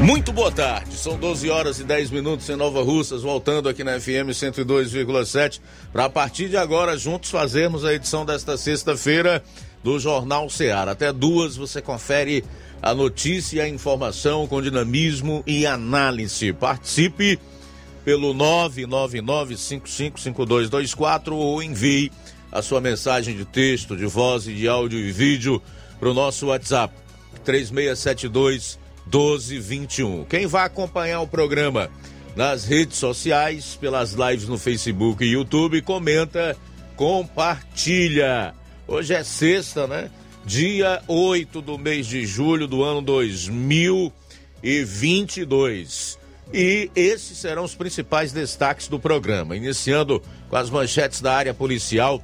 Muito boa tarde, são 12 horas e 10 minutos em Nova Russas, voltando aqui na FM 102,7, para a partir de agora juntos fazermos a edição desta sexta-feira do Jornal Ceará. Até duas você confere a notícia e a informação com dinamismo e análise. Participe pelo 999555224 ou envie a sua mensagem de texto, de voz e de áudio e vídeo para o nosso WhatsApp 3672 1221. Quem vai acompanhar o programa nas redes sociais, pelas lives no Facebook e YouTube, comenta, compartilha. Hoje é sexta, né? Dia 8 do mês de julho do ano 2022. E esses serão os principais destaques do programa, iniciando com as manchetes da área policial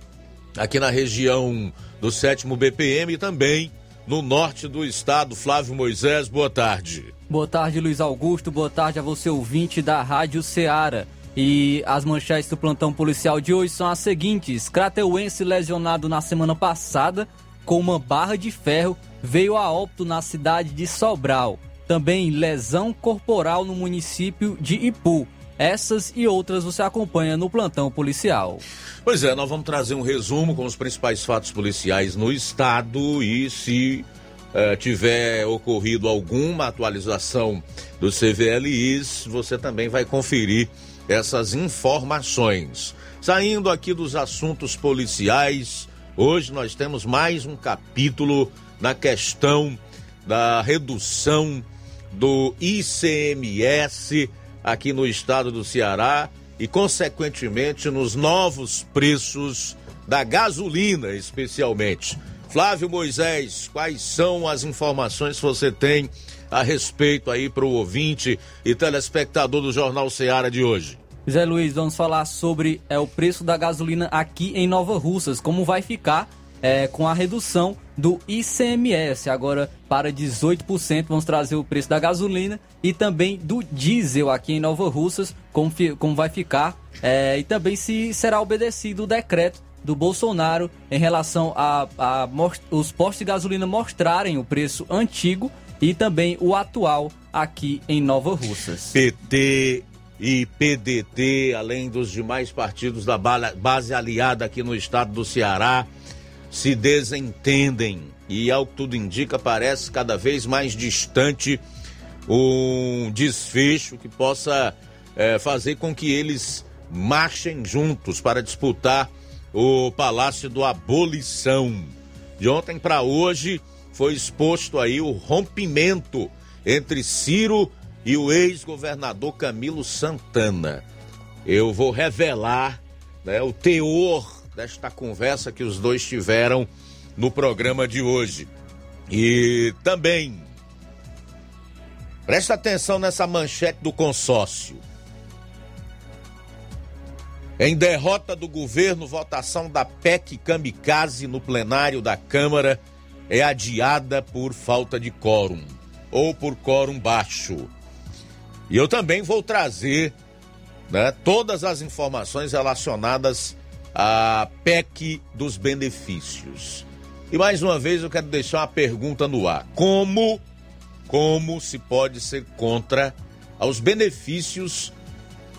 aqui na região do 7 BPM e também no norte do estado. Flávio Moisés, boa tarde. Boa tarde, Luiz Augusto. Boa tarde a você, ouvinte da Rádio Ceará. E as manchetes do plantão policial de hoje são as seguintes: Crateuense lesionado na semana passada com uma barra de ferro veio a óbito na cidade de Sobral. Também lesão corporal no município de Ipu. Essas e outras você acompanha no plantão policial. Pois é, nós vamos trazer um resumo com os principais fatos policiais no estado e se uh, tiver ocorrido alguma atualização do CVLIs, você também vai conferir essas informações. Saindo aqui dos assuntos policiais, hoje nós temos mais um capítulo na questão da redução do ICMS aqui no estado do Ceará e, consequentemente, nos novos preços da gasolina, especialmente. Flávio Moisés, quais são as informações que você tem a respeito aí para o ouvinte e telespectador do Jornal Ceará de hoje? Zé Luiz, vamos falar sobre é, o preço da gasolina aqui em Nova Russas, como vai ficar é, com a redução do ICMS, agora para 18%. Vamos trazer o preço da gasolina e também do diesel aqui em Nova Russas, como, como vai ficar, é, e também se será obedecido o decreto do Bolsonaro em relação a, a, os postos de gasolina mostrarem o preço antigo e também o atual aqui em Nova Russas. PT e PDT, além dos demais partidos da base aliada aqui no estado do Ceará, se desentendem e, ao que tudo indica, parece cada vez mais distante um desfecho que possa é, fazer com que eles marchem juntos para disputar o Palácio do Abolição. De ontem para hoje foi exposto aí o rompimento entre Ciro e o ex-governador Camilo Santana. Eu vou revelar né, o teor desta conversa que os dois tiveram no programa de hoje. E também presta atenção nessa manchete do consórcio. Em derrota do governo, votação da PEC Kamikaze no plenário da Câmara é adiada por falta de quórum ou por quórum baixo. E eu também vou trazer né, todas as informações relacionadas a PEC dos benefícios. E mais uma vez eu quero deixar uma pergunta no ar: como como se pode ser contra aos benefícios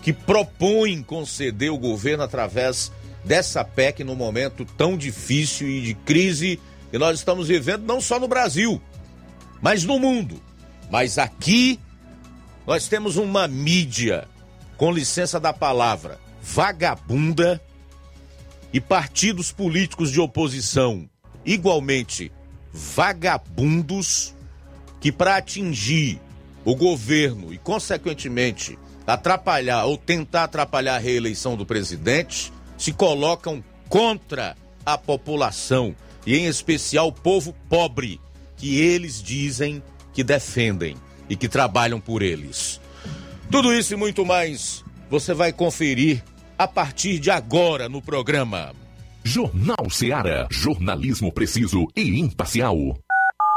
que propõem conceder o governo através dessa PEC no momento tão difícil e de crise que nós estamos vivendo não só no Brasil, mas no mundo. Mas aqui nós temos uma mídia, com licença da palavra, vagabunda e partidos políticos de oposição igualmente vagabundos que, para atingir o governo e, consequentemente, atrapalhar ou tentar atrapalhar a reeleição do presidente, se colocam contra a população e, em especial, o povo pobre que eles dizem que defendem e que trabalham por eles. Tudo isso e muito mais você vai conferir a partir de agora no programa. Jornal Seara. Jornalismo preciso e imparcial.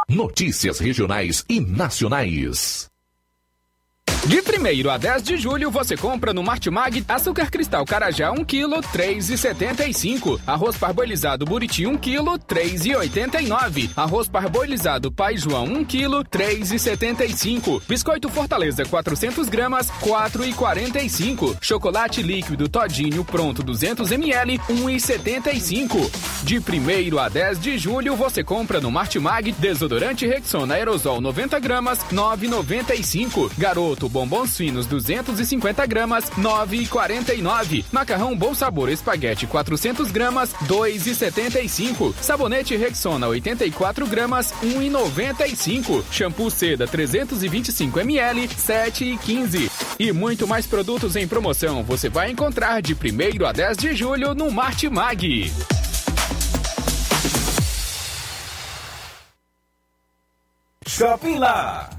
Notícias regionais e nacionais. De 1 a 10 de julho, você compra no Martimag açúcar cristal Carajá 1 kg, 3,75. Arroz parboilizado Buriti 1 kg, 3,89. Arroz parboilizado Pai João 1 kg, 3,75. Biscoito Fortaleza 400 gramas, 4,45. Chocolate líquido Todinho pronto 200 ml, 1,75. De 1 a 10 de julho, você compra no Martimag desodorante Rexona aerosol 90 gramas, 9,95. Garoto bombons finos 250 gramas, 9,49. Macarrão Bom Sabor Espaguete 400 gramas, 2,75. Sabonete Rexona 84 gramas, 1,95. Shampoo Seda 325 ml, 7,15. E muito mais produtos em promoção você vai encontrar de 1 a 10 de julho no Martimag. Shopping Lá.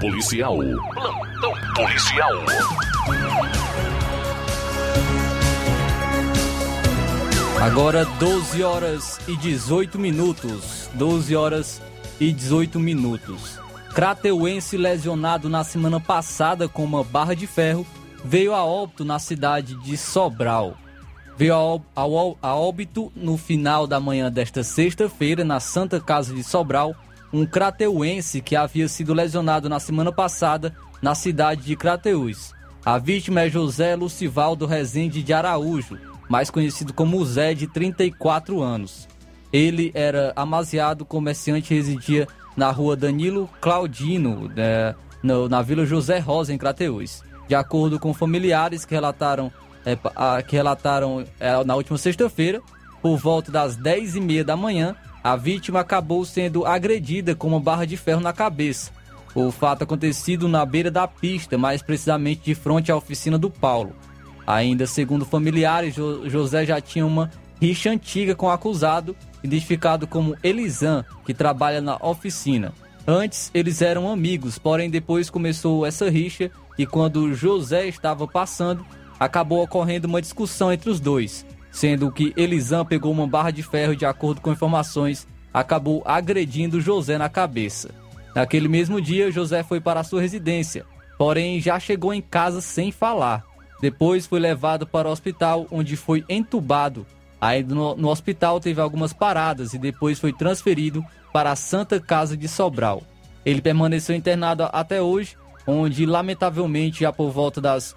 Policial. Plantão policial. Agora 12 horas e 18 minutos. 12 horas e 18 minutos. Crateuense lesionado na semana passada com uma barra de ferro veio a óbito na cidade de Sobral. Veio a, óbito no final da manhã desta sexta-feira na Santa Casa de Sobral um crateuense que havia sido lesionado na semana passada na cidade de Crateús. A vítima é José Lucivaldo Rezende de Araújo, mais conhecido como Zé, de 34 anos. Ele era amaziado, comerciante residia na rua Danilo Claudino, né, no, na Vila José Rosa, em Crateús. De acordo com familiares que relataram, é, a, que relataram é, na última sexta-feira, por volta das 10h30 da manhã, a vítima acabou sendo agredida com uma barra de ferro na cabeça. O fato acontecido na beira da pista, mais precisamente de frente à oficina do Paulo. Ainda segundo familiares, jo José já tinha uma rixa antiga com o acusado, identificado como Elisan, que trabalha na oficina. Antes eles eram amigos, porém depois começou essa rixa e quando José estava passando, acabou ocorrendo uma discussão entre os dois, sendo que Elisan pegou uma barra de ferro e, de acordo com informações, acabou agredindo José na cabeça. Naquele mesmo dia, José foi para sua residência, porém já chegou em casa sem falar. Depois foi levado para o hospital, onde foi entubado. Aí no, no hospital teve algumas paradas e depois foi transferido para a Santa Casa de Sobral. Ele permaneceu internado até hoje, onde lamentavelmente já por volta das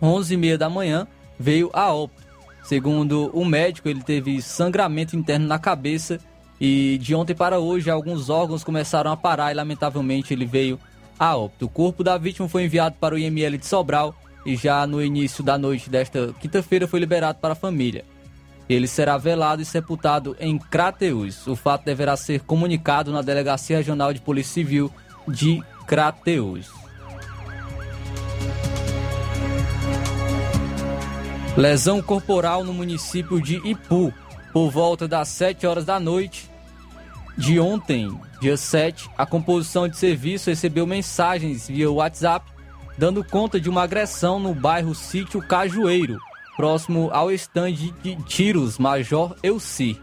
11h30 da manhã veio a óbito. Segundo o médico, ele teve sangramento interno na cabeça e de ontem para hoje alguns órgãos começaram a parar e lamentavelmente ele veio a óbito. O corpo da vítima foi enviado para o IML de Sobral e já no início da noite desta quinta-feira foi liberado para a família. Ele será velado e sepultado em Crateús. O fato deverá ser comunicado na Delegacia Regional de Polícia Civil de Crateús. Lesão corporal no município de Ipu. Por volta das 7 horas da noite de ontem, dia 7, a composição de serviço recebeu mensagens via WhatsApp dando conta de uma agressão no bairro Sítio Cajueiro, próximo ao estande de tiros Major Elci.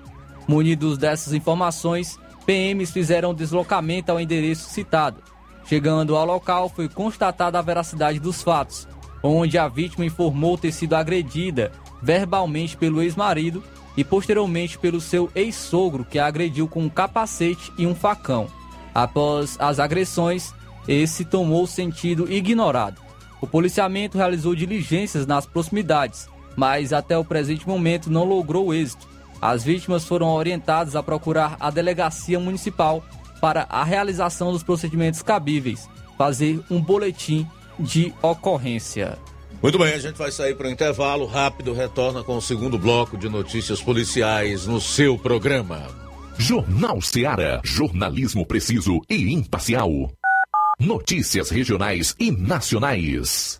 Munidos dessas informações, PMs fizeram deslocamento ao endereço citado. Chegando ao local, foi constatada a veracidade dos fatos, onde a vítima informou ter sido agredida verbalmente pelo ex-marido e posteriormente pelo seu ex-sogro, que a agrediu com um capacete e um facão. Após as agressões, esse tomou sentido ignorado. O policiamento realizou diligências nas proximidades, mas até o presente momento não logrou êxito. As vítimas foram orientadas a procurar a delegacia municipal para a realização dos procedimentos cabíveis, fazer um boletim de ocorrência. Muito bem, a gente vai sair para o intervalo rápido, retorna com o segundo bloco de notícias policiais no seu programa. Jornal Seara, jornalismo preciso e imparcial. Notícias regionais e nacionais.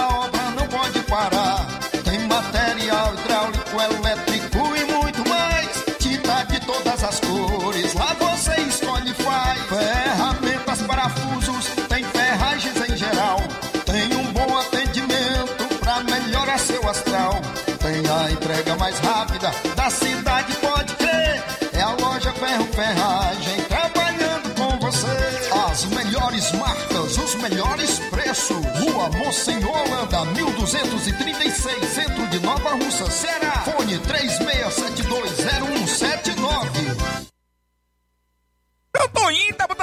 Rua Monsenhor Holanda, 1236, centro de Nova Russa, Ceará. Fone 36720179. Eu tô indo,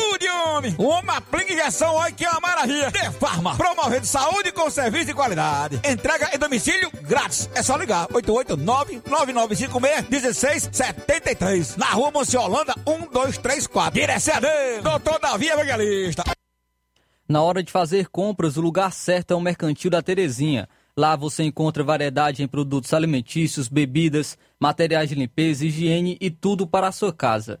ajude, homem. Uma aplica injeção, olha que é uma maravilha. De Farma, promovendo saúde com serviço de qualidade. Entrega em domicílio grátis. É só ligar, 889-9956-1673. Na rua Monsiolanda, 1234. Direção a Deus, doutor Davi Evangelista. Na hora de fazer compras, o lugar certo é o Mercantil da Terezinha. Lá você encontra variedade em produtos alimentícios, bebidas, materiais de limpeza, higiene e tudo para a sua casa.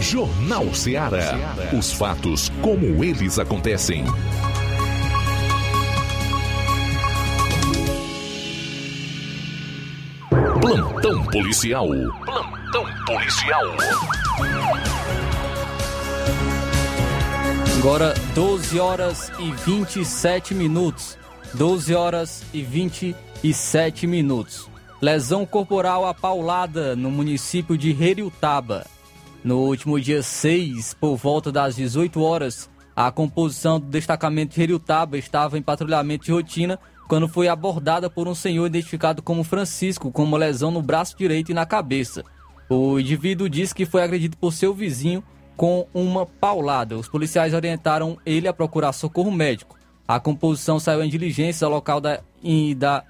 Jornal Ceará. Os fatos como eles acontecem. Plantão policial. Plantão policial. Agora 12 horas e 27 minutos. 12 horas e 27 minutos. Lesão corporal apaulada no município de Heriutaba. No último dia 6, por volta das 18 horas, a composição do destacamento de estava em patrulhamento de rotina quando foi abordada por um senhor identificado como Francisco, com uma lesão no braço direito e na cabeça. O indivíduo disse que foi agredido por seu vizinho com uma paulada. Os policiais orientaram ele a procurar socorro médico. A composição saiu em diligência ao local da, da,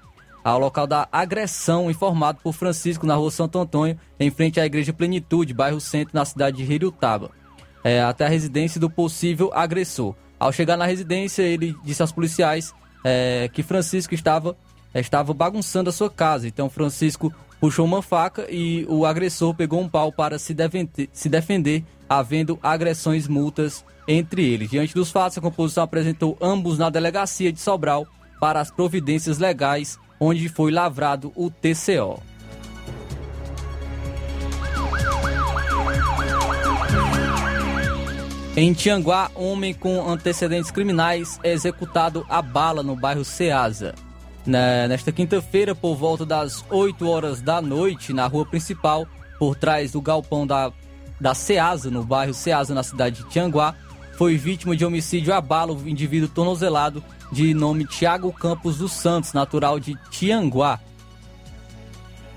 ao local da agressão, informado por Francisco na rua Santo Antônio, em frente à Igreja Plenitude, bairro Centro, na cidade de Heriutaba, é, até a residência do possível agressor. Ao chegar na residência, ele disse aos policiais é, que Francisco estava, estava bagunçando a sua casa. Então, Francisco puxou uma faca e o agressor pegou um pau para se se defender havendo agressões multas entre eles. Diante dos fatos, a composição apresentou ambos na delegacia de Sobral para as providências legais, onde foi lavrado o TCO. Em Tianguá, homem com antecedentes criminais é executado a bala no bairro Ceasa. Na- Nesta quinta-feira, por volta das 8 horas da noite, na rua principal, por trás do galpão da, da Ceasa, no bairro Ceasa, na cidade de Tianguá, foi vítima de homicídio a bala o indivíduo tornozelado de nome Tiago Campos dos Santos, natural de Tianguá,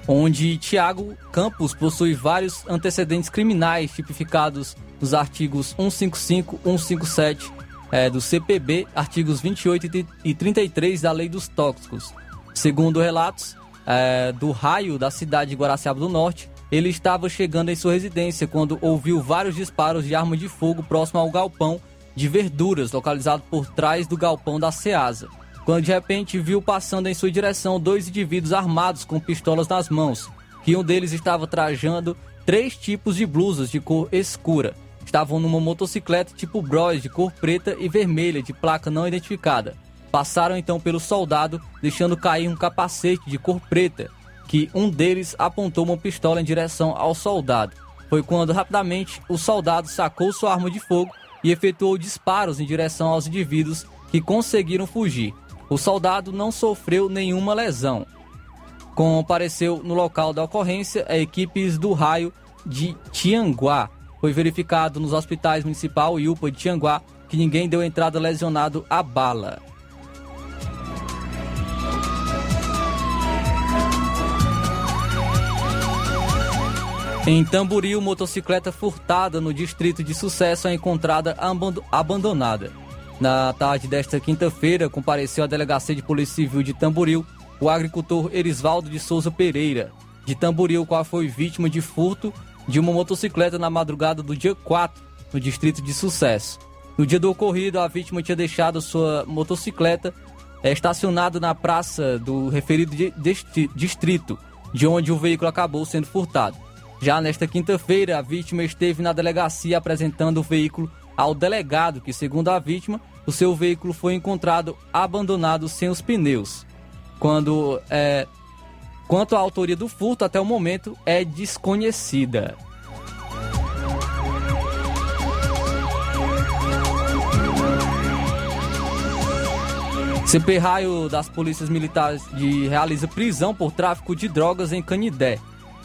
onde Tiago Campos possui vários antecedentes criminais tipificados nos artigos 155, 157 eh, do CPB, artigos 28 e tri- e 33 da Lei dos Tóxicos. Segundo relatos eh, do raio da cidade de Guaraciaba do Norte, ele estava chegando em sua residência quando ouviu vários disparos de arma de fogo próximo ao galpão de verduras, localizado por trás do galpão da Ceasa. Quando de repente viu passando em sua direção dois indivíduos armados com pistolas nas mãos, que um deles estava trajando três tipos de blusas de cor escura. Estavam numa motocicleta tipo Bros de cor preta e vermelha de placa não identificada. Passaram então pelo soldado, deixando cair um capacete de cor preta, que um deles apontou uma pistola em direção ao soldado. Foi quando rapidamente o soldado sacou sua arma de fogo e efetuou disparos em direção aos indivíduos que conseguiram fugir. O soldado não sofreu nenhuma lesão. Compareceu no local da ocorrência a equipes do raio de Tianguá. Foi verificado nos hospitais municipal e UPA de Tianguá que ninguém deu entrada lesionado à bala. Em Tamboril, motocicleta furtada no distrito de Sucesso é encontrada abando- abandonada. Na tarde desta quinta-feira, compareceu à Delegacia de Polícia Civil de Tamboril o agricultor Erisvaldo de Souza Pereira, de Tamboril, qual foi vítima de furto de uma motocicleta na madrugada do dia 4, no distrito de Sucesso. No dia do ocorrido, a vítima tinha deixado sua motocicleta eh, estacionada na praça do referido distrito, de onde o veículo acabou sendo furtado. Já nesta quinta-feira, a vítima esteve na delegacia apresentando o veículo ao delegado, que, segundo a vítima, o seu veículo foi encontrado abandonado sem os pneus. Quando é, quanto à autoria do furto, até o momento é desconhecida. CP Raio das Polícias Militares de realiza prisão por tráfico de drogas em Canidé.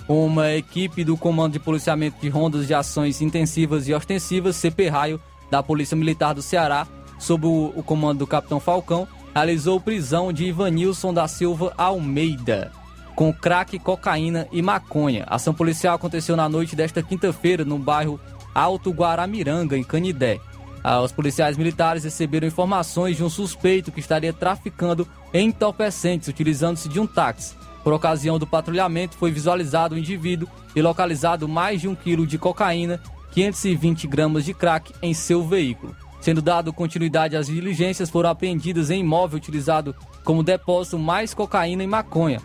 Uma equipe do Comando de Policiamento de Rondas de Ações Intensivas e Ostensivas, CP Raio, da Polícia Militar do Ceará, sob o, o comando do Capitão Falcão, realizou prisão de Ivanilson da Silva Almeida, com crack, cocaína e maconha. A ação policial aconteceu na noite desta quinta-feira no bairro Alto Guaramiranga, em Canidé. Ah, Os policiais militares receberam informações de um suspeito que estaria traficando entorpecentes utilizando-se de um táxi. Por ocasião do patrulhamento, foi visualizado o indivíduo e localizado mais de um quilo de cocaína, 520 gramas de crack em seu veículo. Sendo dado continuidade às diligências, foram apreendidas em imóvel utilizado como depósito mais cocaína e maconha,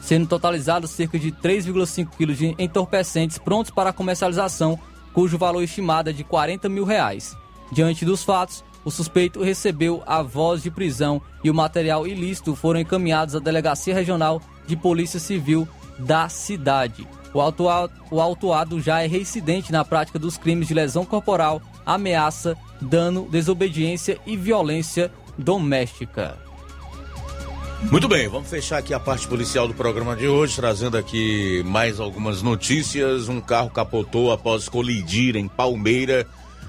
sendo totalizados cerca de 3,5 quilos de entorpecentes prontos para comercialização, cujo valor estimado é de 40 mil reais. Diante dos fatos, o suspeito recebeu a voz de prisão e o material ilícito foram encaminhados à Delegacia Regional de Polícia Civil da cidade. O autuado, o autuado já é reincidente na prática dos crimes de lesão corporal, ameaça, dano, desobediência e violência doméstica. Muito bem, vamos fechar aqui a parte policial do programa de hoje, trazendo aqui mais algumas notícias. Um carro capotou após colidir em Palmeira,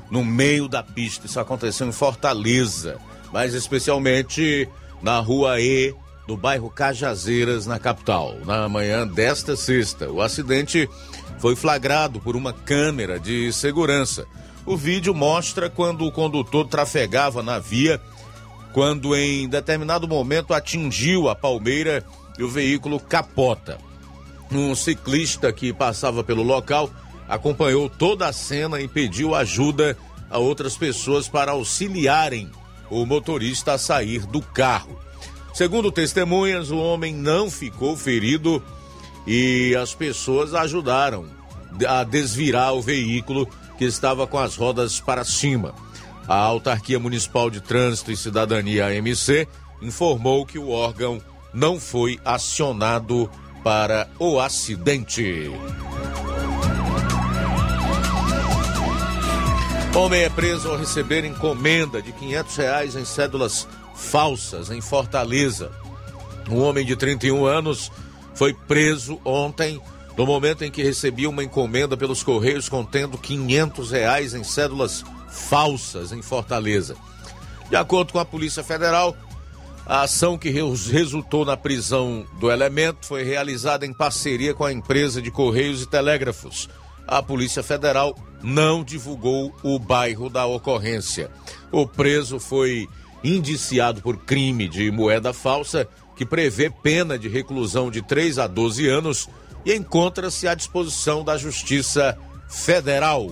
no meio da pista. Isso aconteceu em Fortaleza, mais especialmente na rua E do bairro Cajazeiras, na capital, na manhã desta sexta. O acidente foi flagrado por uma câmera de segurança. O vídeo mostra quando o condutor trafegava na via quando em determinado momento atingiu a palmeira e o veículo capota. Um ciclista que passava pelo local acompanhou toda a cena e pediu ajuda a outras pessoas para auxiliarem o motorista a sair do carro. Segundo testemunhas, o homem não ficou ferido e as pessoas ajudaram a desvirar o veículo que estava com as rodas para cima. A Autarquia Municipal de Trânsito e Cidadania AMC informou que o órgão não foi acionado para o acidente. Homem é preso ao receber encomenda de 500 reais em cédulas falsas em Fortaleza. Um homem de 31 anos foi preso ontem no momento em que recebia uma encomenda pelos Correios contendo 500 reais em cédulas falsas em Fortaleza. De acordo com a Polícia Federal, a ação que resultou na prisão do elemento foi realizada em parceria com a empresa de Correios e Telégrafos. A Polícia Federal não divulgou o bairro da ocorrência. O preso foi indiciado por crime de moeda falsa, que prevê pena de reclusão de 3 a 12 anos e encontra-se à disposição da Justiça Federal.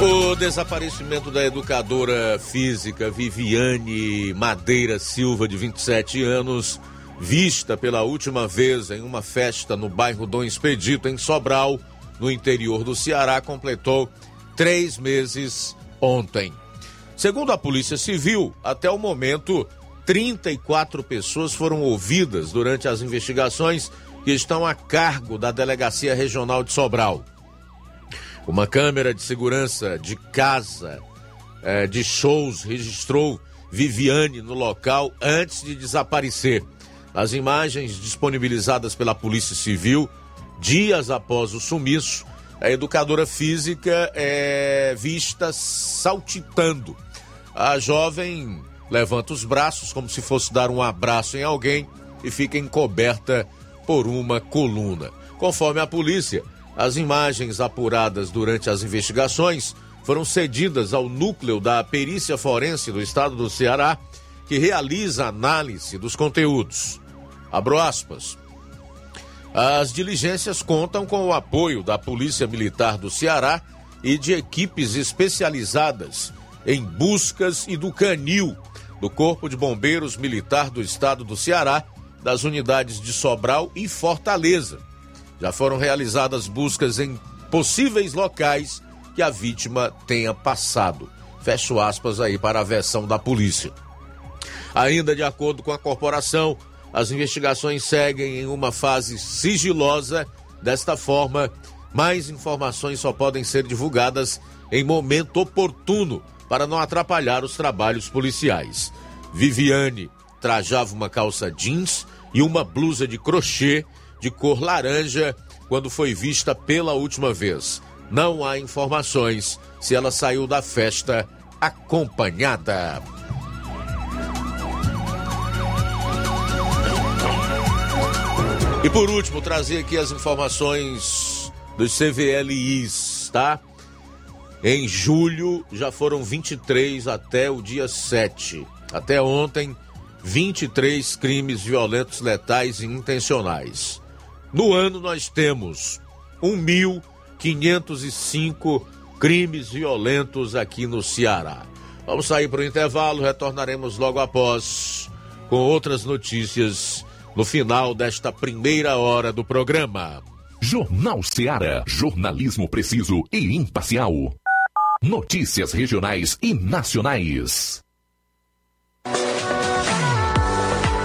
O desaparecimento da educadora física Viviane Madeira Silva, de 27 anos, vista pela última vez em uma festa no bairro Dom Expedito, em Sobral, no interior do Ceará, completou três meses ontem. Segundo a Polícia Civil, até o momento, 34 pessoas foram ouvidas durante as investigações que estão a cargo da Delegacia Regional de Sobral. Uma câmera de segurança de casa eh, de shows registrou Viviane no local antes de desaparecer. As imagens disponibilizadas pela Polícia Civil, dias após o sumiço, a educadora física é vista saltitando. A jovem levanta os braços como se fosse dar um abraço em alguém e fica encoberta por uma coluna. Conforme a polícia, as imagens apuradas durante as investigações foram cedidas ao núcleo da perícia forense do estado do Ceará, que realiza análise dos conteúdos. Abro aspas. As diligências contam com o apoio da Polícia Militar do Ceará e de equipes especializadas em buscas e do Canil, do Corpo de Bombeiros Militar do Estado do Ceará, das unidades de Sobral e Fortaleza já foram realizadas buscas em possíveis locais que a vítima tenha passado. Fecho aspas aí para a versão da polícia. Ainda de acordo com a corporação, as investigações seguem em uma fase sigilosa. Desta forma, mais informações só podem ser divulgadas em momento oportuno para não atrapalhar os trabalhos policiais. Viviane trajava uma calça jeans e uma blusa de crochê de cor laranja quando foi vista pela última vez. Não há informações se ela saiu da festa acompanhada. E por último, trazer aqui as informações dos CVLIs, tá? Em julho já foram 23 até o dia 7. Até ontem, 23 crimes violentos, letais e intencionais. No ano nós temos 1.505 crimes violentos aqui no Ceará. Vamos sair para o intervalo, retornaremos logo após com outras notícias no final desta primeira hora do programa. Jornal Ceará, jornalismo preciso e imparcial. Notícias regionais e nacionais.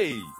Hey!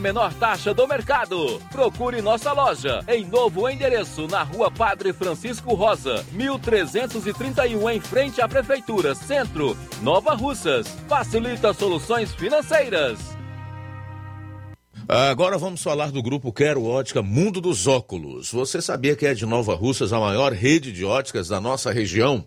menor taxa do mercado. Procure nossa loja em novo endereço na Rua Padre Francisco Rosa, 1331 em frente à Prefeitura Centro, Nova Russas. Facilita soluções financeiras. Agora vamos falar do grupo Quero Ótica Mundo dos Óculos. Você sabia que é de Nova Russas a maior rede de óticas da nossa região?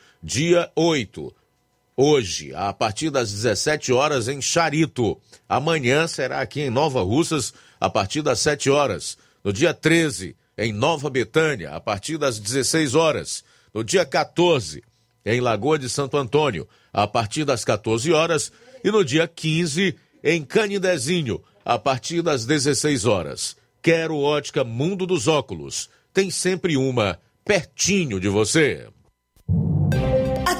Dia 8, hoje, a partir das 17 horas em Charito. Amanhã será aqui em Nova Russas, a partir das 7 horas. No dia 13, em Nova Betânia, a partir das 16 horas. No dia 14, em Lagoa de Santo Antônio, a partir das 14 horas. E no dia 15, em Canidezinho, a partir das 16 horas. Quero ótica Mundo dos Óculos. Tem sempre uma pertinho de você.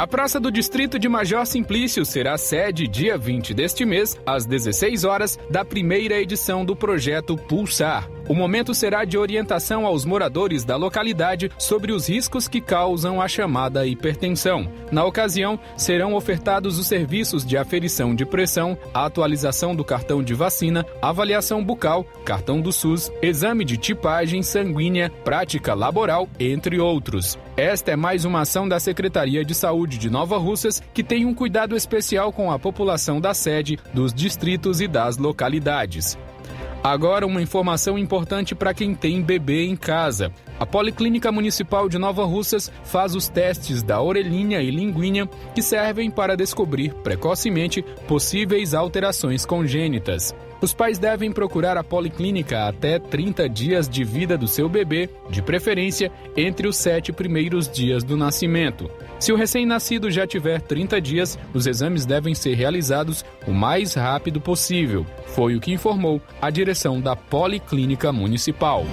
A Praça do Distrito de Major Simplício será sede dia 20 deste mês, às 16 horas, da primeira edição do projeto Pulsar O momento será de orientação aos moradores da localidade sobre os riscos que causam a chamada hipertensão. Na ocasião, serão ofertados os serviços de aferição de pressão, atualização do cartão de vacina, avaliação bucal, cartão do SUS, exame de tipagem sanguínea, prática laboral, entre outros. Esta é mais uma ação da Secretaria de Saúde de Nova Russas que tem um cuidado especial com a população da sede, dos distritos e das localidades. Agora, uma informação importante para quem tem bebê em casa. A Policlínica Municipal de Nova Russas faz os testes da orelhinha e linguinha que servem para descobrir precocemente possíveis alterações congênitas. Os pais devem procurar a policlínica até 30 dias de vida do seu bebê, de preferência entre os sete primeiros dias do nascimento. Se o recém-nascido já tiver 30 dias, os exames devem ser realizados o mais rápido possível. Foi o que informou a direção da Policlínica Municipal.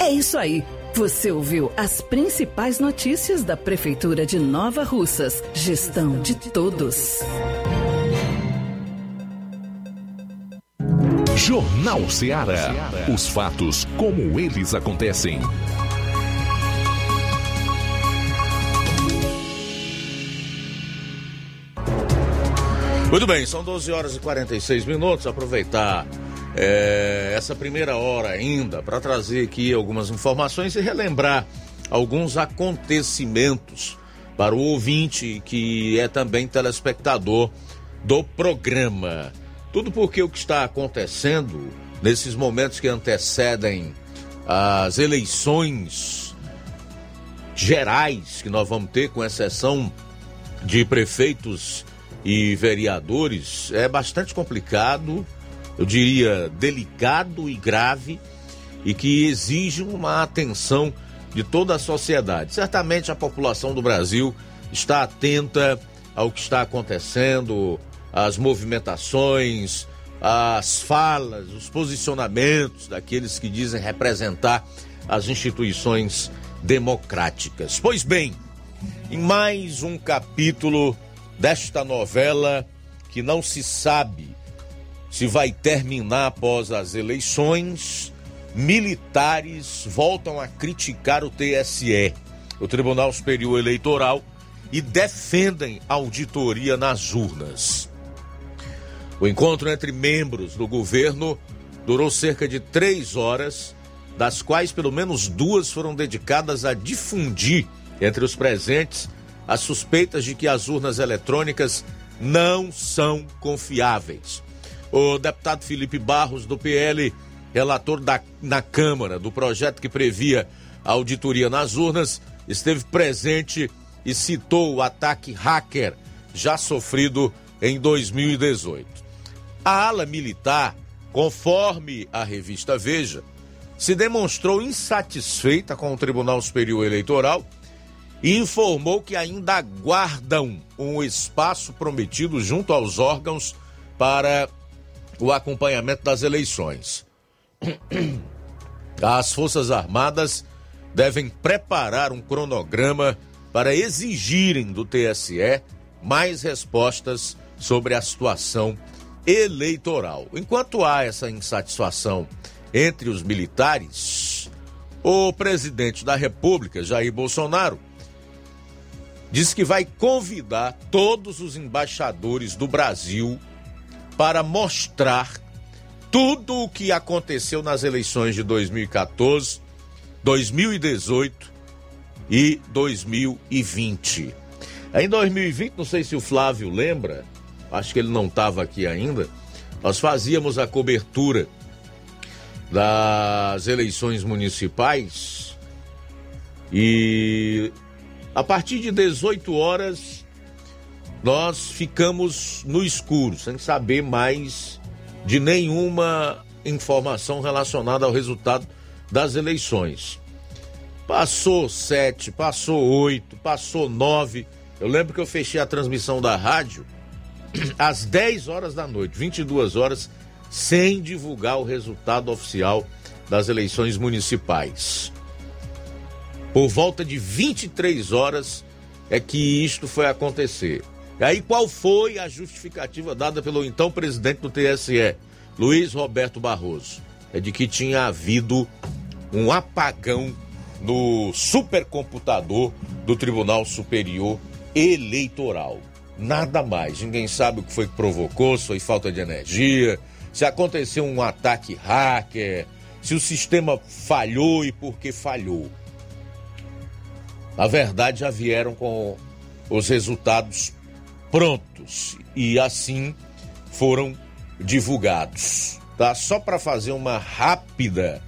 É isso aí. Você ouviu as principais notícias da Prefeitura de Nova Russas. Gestão de todos. Jornal Ceará. Os fatos como eles acontecem. Muito bem, são 12 horas e 46 minutos. Aproveitar é, essa primeira hora ainda para trazer aqui algumas informações e relembrar alguns acontecimentos para o ouvinte que é também telespectador do programa. Tudo porque o que está acontecendo nesses momentos que antecedem as eleições gerais que nós vamos ter, com exceção de prefeitos e vereadores é bastante complicado, eu diria delicado e grave e que exige uma atenção de toda a sociedade. Certamente a população do Brasil está atenta ao que está acontecendo, às movimentações, às falas, os posicionamentos daqueles que dizem representar as instituições democráticas. Pois bem, em mais um capítulo desta novela que não se sabe se vai terminar após as eleições, militares voltam a criticar o TSE, o Tribunal Superior Eleitoral, e defendem auditoria nas urnas. O encontro entre membros do governo durou cerca de três horas, das quais pelo menos duas foram dedicadas a difundir entre os presentes as suspeitas de que as urnas eletrônicas não são confiáveis. O deputado Felipe Barros, do PL, relator da, na Câmara do projeto que previa a auditoria nas urnas, esteve presente e citou o ataque hacker já sofrido em 2018. A ala militar, conforme a revista Veja, se demonstrou insatisfeita com o Tribunal Superior Eleitoral e informou que ainda aguardam um espaço prometido junto aos órgãos para o acompanhamento das eleições. As Forças Armadas devem preparar um cronograma para exigirem do TSE mais respostas sobre a situação eleitoral. Enquanto há essa insatisfação entre os militares, o presidente da República, Jair Bolsonaro, disse que vai convidar todos os embaixadores do Brasil para mostrar tudo o que aconteceu nas eleições de 2014, 2018 e 2020. Em 2020, não sei se o Flávio lembra, acho que ele não estava aqui ainda, nós fazíamos a cobertura das eleições municipais e a partir de 18 horas, nós ficamos no escuro, sem saber mais de nenhuma informação relacionada ao resultado das eleições. Passou sete, passou oito, passou nove. Eu lembro que eu fechei a transmissão da rádio às 10 horas da noite, 22 horas, sem divulgar o resultado oficial das eleições municipais. Por volta de 23 horas é que isto foi acontecer. E aí qual foi a justificativa dada pelo então presidente do TSE, Luiz Roberto Barroso? é de que tinha havido um apagão no supercomputador do Tribunal Superior Eleitoral. Nada mais. Ninguém sabe o que foi que provocou, se foi falta de energia, se aconteceu um ataque hacker, se o sistema falhou e por que falhou. Na verdade, já vieram com os resultados prontos e assim foram divulgados. Tá? Só para fazer uma rápida,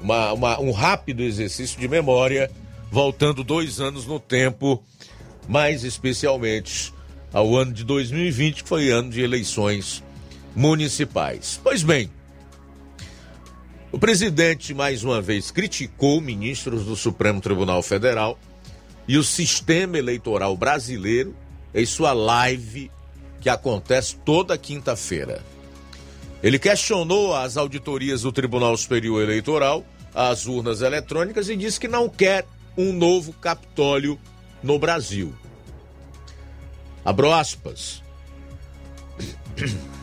uma, uma, um rápido exercício de memória, voltando dois anos no tempo, mais especialmente ao ano de 2020, que foi ano de eleições municipais. Pois bem, o presidente mais uma vez criticou ministros do Supremo Tribunal Federal e o sistema eleitoral brasileiro em sua live que acontece toda quinta-feira. Ele questionou as auditorias do Tribunal Superior Eleitoral, as urnas eletrônicas e disse que não quer um novo Capitólio no Brasil. Abro aspas.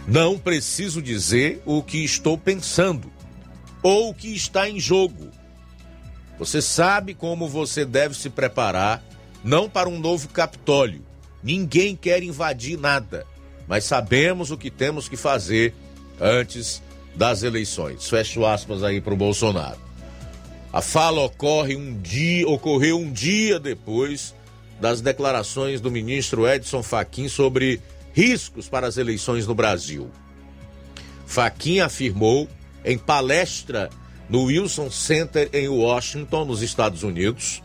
Não preciso dizer o que estou pensando ou o que está em jogo. Você sabe como você deve se preparar, não para um novo Capitólio. Ninguém quer invadir nada, mas sabemos o que temos que fazer antes das eleições. Fecho aspas aí para o Bolsonaro. A fala ocorre um dia, ocorreu um dia depois das declarações do ministro Edson Fachin sobre riscos para as eleições no Brasil. Fachin afirmou em palestra no Wilson Center em Washington, nos Estados Unidos,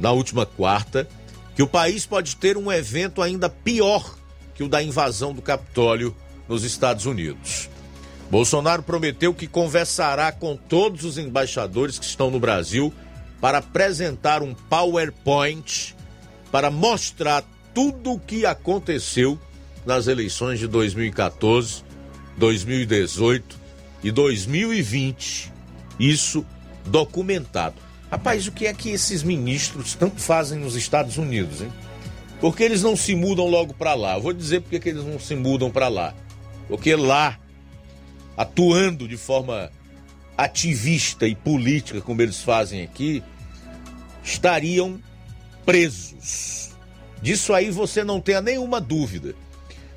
na última quarta, que o país pode ter um evento ainda pior que o da invasão do Capitólio nos Estados Unidos. Bolsonaro prometeu que conversará com todos os embaixadores que estão no Brasil para apresentar um PowerPoint para mostrar tudo o que aconteceu nas eleições de 2014, 2018 e 2020. Isso documentado. Rapaz, o que é que esses ministros tanto fazem nos Estados Unidos, hein? Porque eles não se mudam logo para lá. Eu vou dizer porque que eles não se mudam para lá. Porque lá, atuando de forma ativista e política, como eles fazem aqui, estariam presos. Disso aí você não tenha nenhuma dúvida.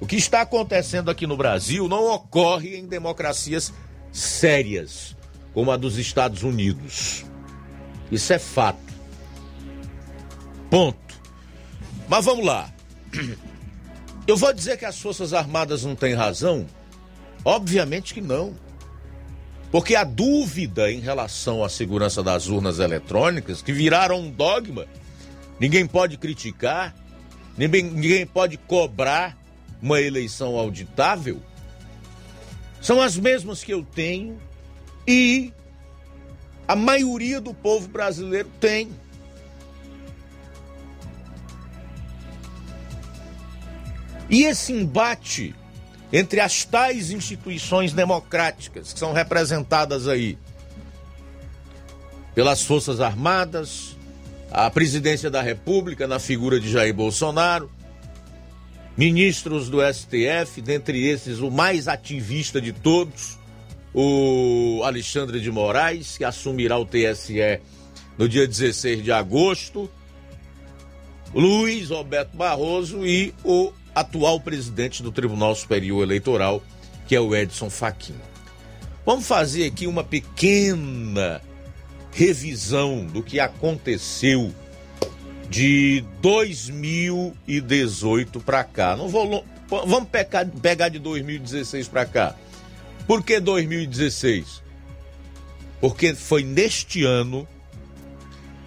O que está acontecendo aqui no Brasil não ocorre em democracias sérias, como a dos Estados Unidos. Isso é fato. Ponto. Mas vamos lá. Eu vou dizer que as Forças Armadas não têm razão? Obviamente que não. Porque a dúvida em relação à segurança das urnas eletrônicas, que viraram um dogma, ninguém pode criticar, ninguém, ninguém pode cobrar uma eleição auditável, são as mesmas que eu tenho e a maioria do povo brasileiro tem. E esse embate entre as tais instituições democráticas que são representadas aí pelas Forças Armadas, a presidência da República na figura de Jair Bolsonaro, ministros do STF, dentre esses o mais ativista de todos, o Alexandre de Moraes, que assumirá o TSE no dia 16 de agosto, Luiz Roberto Barroso e o atual presidente do Tribunal Superior Eleitoral, que é o Edson Fachin. Vamos fazer aqui uma pequena revisão do que aconteceu de 2018 para cá. Não vou, vamos pegar, pegar de 2016 para cá. Por que 2016? Porque foi neste ano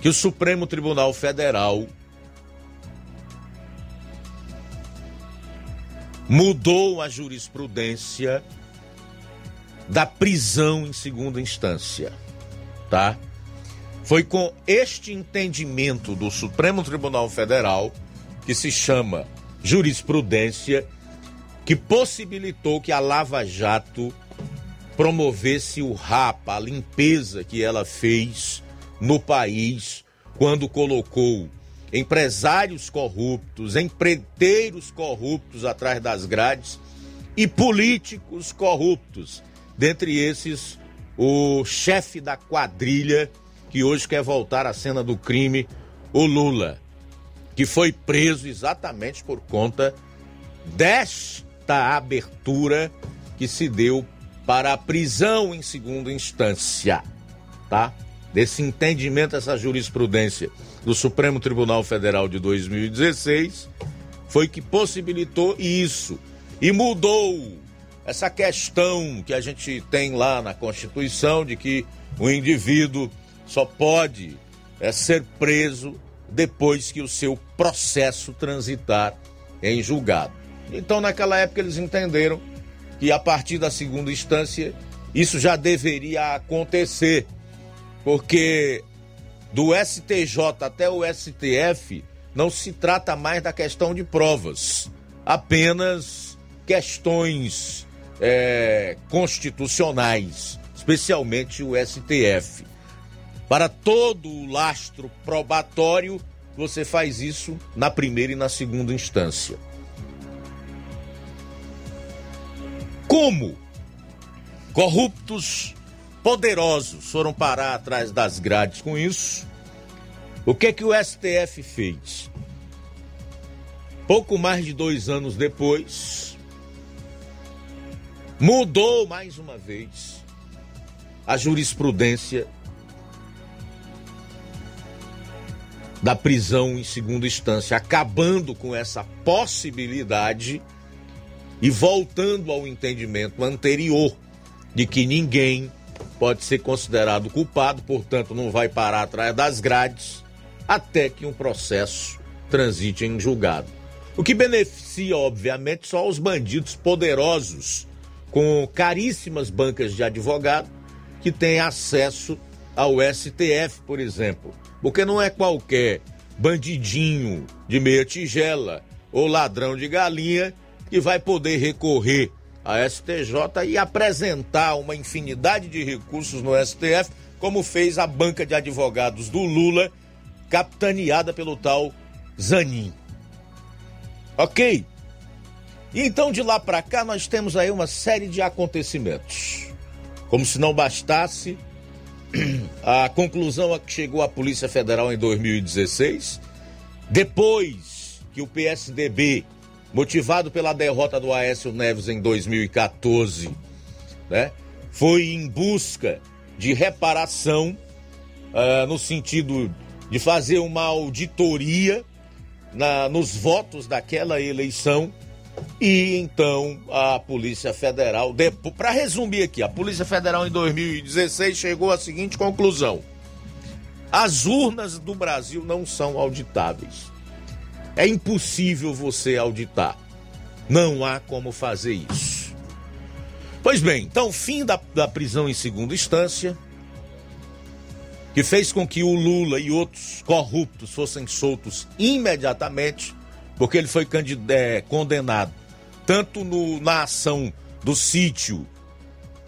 que o Supremo Tribunal Federal mudou a jurisprudência da prisão em segunda instância, tá? Foi com este entendimento do Supremo Tribunal Federal, que se chama jurisprudência, que possibilitou que a Lava Jato promovesse o rapa, a limpeza que ela fez no país quando colocou empresários corruptos, empreiteiros corruptos atrás das grades e políticos corruptos, dentre esses o chefe da quadrilha que hoje quer voltar à cena do crime, o Lula, que foi preso exatamente por conta desta abertura que se deu para a prisão em segunda instância, tá? Desse entendimento, essa jurisprudência do Supremo Tribunal Federal de 2016 foi que possibilitou isso e mudou essa questão que a gente tem lá na Constituição de que o indivíduo só pode é, ser preso depois que o seu processo transitar em julgado. Então, naquela época, eles entenderam que a partir da segunda instância isso já deveria acontecer, porque do STJ até o STF não se trata mais da questão de provas, apenas questões é, constitucionais, especialmente o STF. Para todo o lastro probatório, você faz isso na primeira e na segunda instância. Como corruptos poderosos foram parar atrás das grades com isso? O que é que o STF fez? Pouco mais de dois anos depois, mudou mais uma vez a jurisprudência da prisão em segunda instância, acabando com essa possibilidade e voltando ao entendimento anterior de que ninguém pode ser considerado culpado, portanto, não vai parar atrás das grades até que um processo transite em julgado. O que beneficia, obviamente, só os bandidos poderosos com caríssimas bancas de advogado que têm acesso ao STF, por exemplo. Porque não é qualquer bandidinho de meia tigela ou ladrão de galinha que vai poder recorrer à STJ e apresentar uma infinidade de recursos no STF, como fez a banca de advogados do Lula, capitaneada pelo tal Zanin. Ok? Então de lá para cá nós temos aí uma série de acontecimentos. Como se não bastasse, a conclusão a que chegou a Polícia Federal em 2016, depois que o PSDB, motivado pela derrota do Aécio Neves em 2014, né, foi em busca de reparação uh, no sentido de fazer uma auditoria na, nos votos daquela eleição e então a Polícia Federal, para resumir aqui, a Polícia Federal em 2016 chegou à seguinte conclusão: as urnas do Brasil não são auditáveis. É impossível você auditar. Não há como fazer isso. Pois bem, então, fim da, da prisão em segunda instância, que fez com que o Lula e outros corruptos fossem soltos imediatamente, porque ele foi é, condenado tanto no, na ação do sítio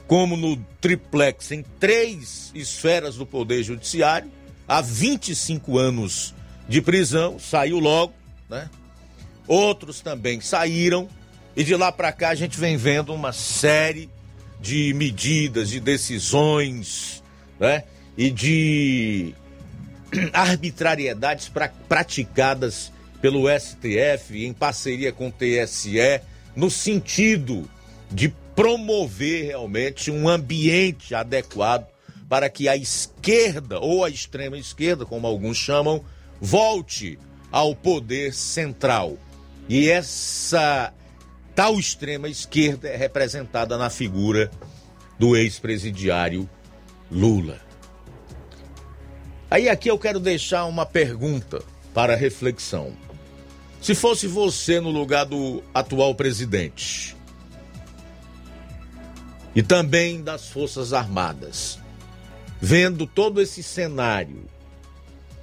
como no triplex em três esferas do Poder Judiciário, há 25 anos de prisão, saiu logo, né? Outros também saíram, e de lá para cá a gente vem vendo uma série de medidas, de decisões, né? e de arbitrariedades pra, praticadas pelo STF em parceria com o TSE, no sentido de promover realmente um ambiente adequado para que a esquerda, ou a extrema esquerda, como alguns chamam, volte ao poder central. E essa tal extrema esquerda é representada na figura do ex-presidiário Lula. Aí aqui eu quero deixar uma pergunta para reflexão. Se fosse você no lugar do atual presidente e também das Forças Armadas, vendo todo esse cenário,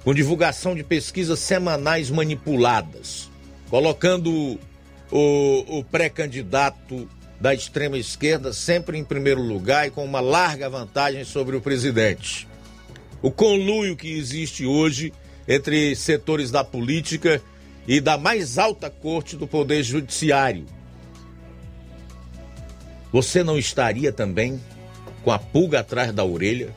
com divulgação de pesquisas semanais manipuladas, colocando o, o pré-candidato da extrema esquerda sempre em primeiro lugar e com uma larga vantagem sobre o presidente. O conluio que existe hoje entre setores da política e da mais alta corte do Poder Judiciário. Você não estaria também com a pulga atrás da orelha,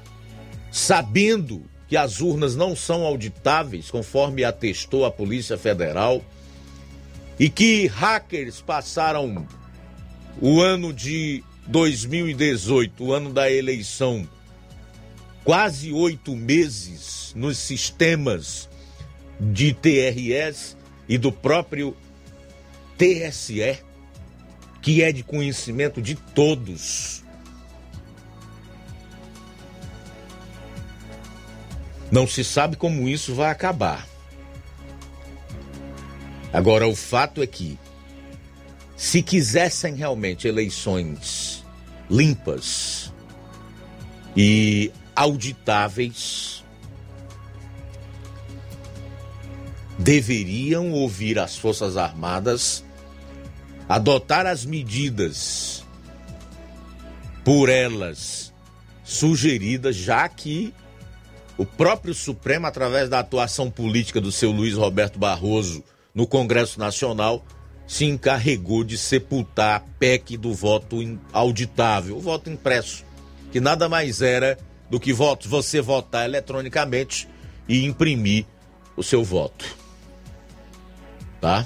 sabendo que as urnas não são auditáveis, conforme atestou a Polícia Federal, e que hackers passaram o ano de 2018, o ano da eleição, quase oito meses nos sistemas de TRS e do próprio TSE, que é de conhecimento de todos. Não se sabe como isso vai acabar. Agora, o fato é que, se quisessem realmente eleições limpas e auditáveis, deveriam ouvir as Forças Armadas, adotar as medidas por elas sugeridas, já que o próprio Supremo, através da atuação política do seu Luiz Roberto Barroso no Congresso Nacional, se encarregou de sepultar a PEC do voto auditável, o voto impresso, que nada mais era do que voto, você votar eletronicamente e imprimir o seu voto. Tá?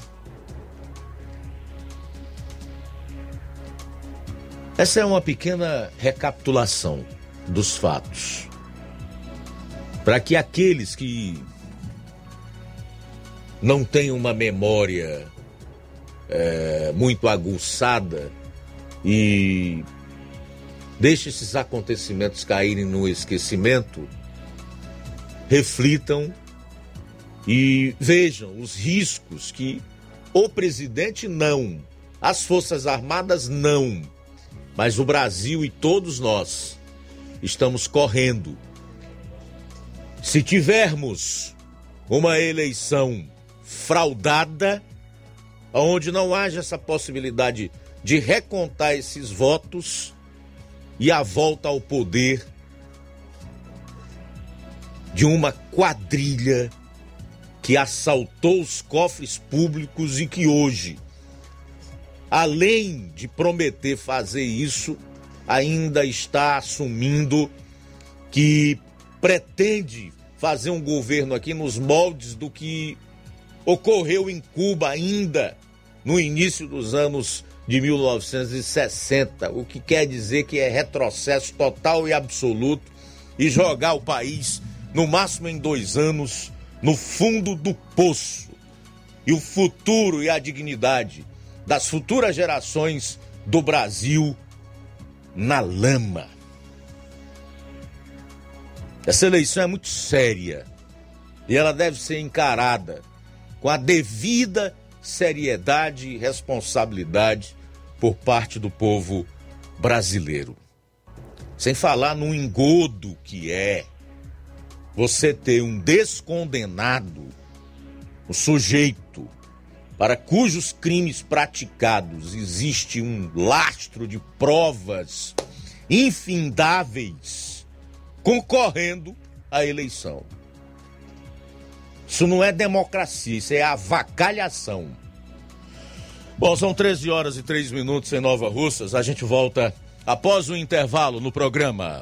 Essa é uma pequena recapitulação dos fatos para que aqueles que não têm uma memória é, muito aguçada e deixe esses acontecimentos caírem no esquecimento, reflitam e vejam os riscos que o presidente não, as Forças Armadas não, mas o Brasil e todos nós estamos correndo. Se tivermos uma eleição fraudada, onde não haja essa possibilidade de recontar esses votos e a volta ao poder de uma quadrilha que assaltou os cofres públicos e que hoje, além de prometer fazer isso, ainda está assumindo que pretende fazer um governo aqui nos moldes do que ocorreu em Cuba ainda no início dos anos de 1960, o que quer dizer que é retrocesso total e absoluto e jogar o país, no máximo em dois anos, no fundo do poço. E o futuro e a dignidade das futuras gerações do Brasil na lama. Essa eleição é muito séria e ela deve ser encarada com a devida seriedade e responsabilidade por parte do povo brasileiro. Sem falar no engodo que é você ter um descondenado, um sujeito para cujos crimes praticados existe um lastro de provas infindáveis concorrendo à eleição. Isso não é democracia, isso é avacalhação. Bom, são 13 horas e 3 minutos em Nova Russas. A gente volta após o intervalo no programa.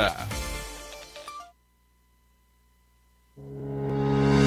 Yeah.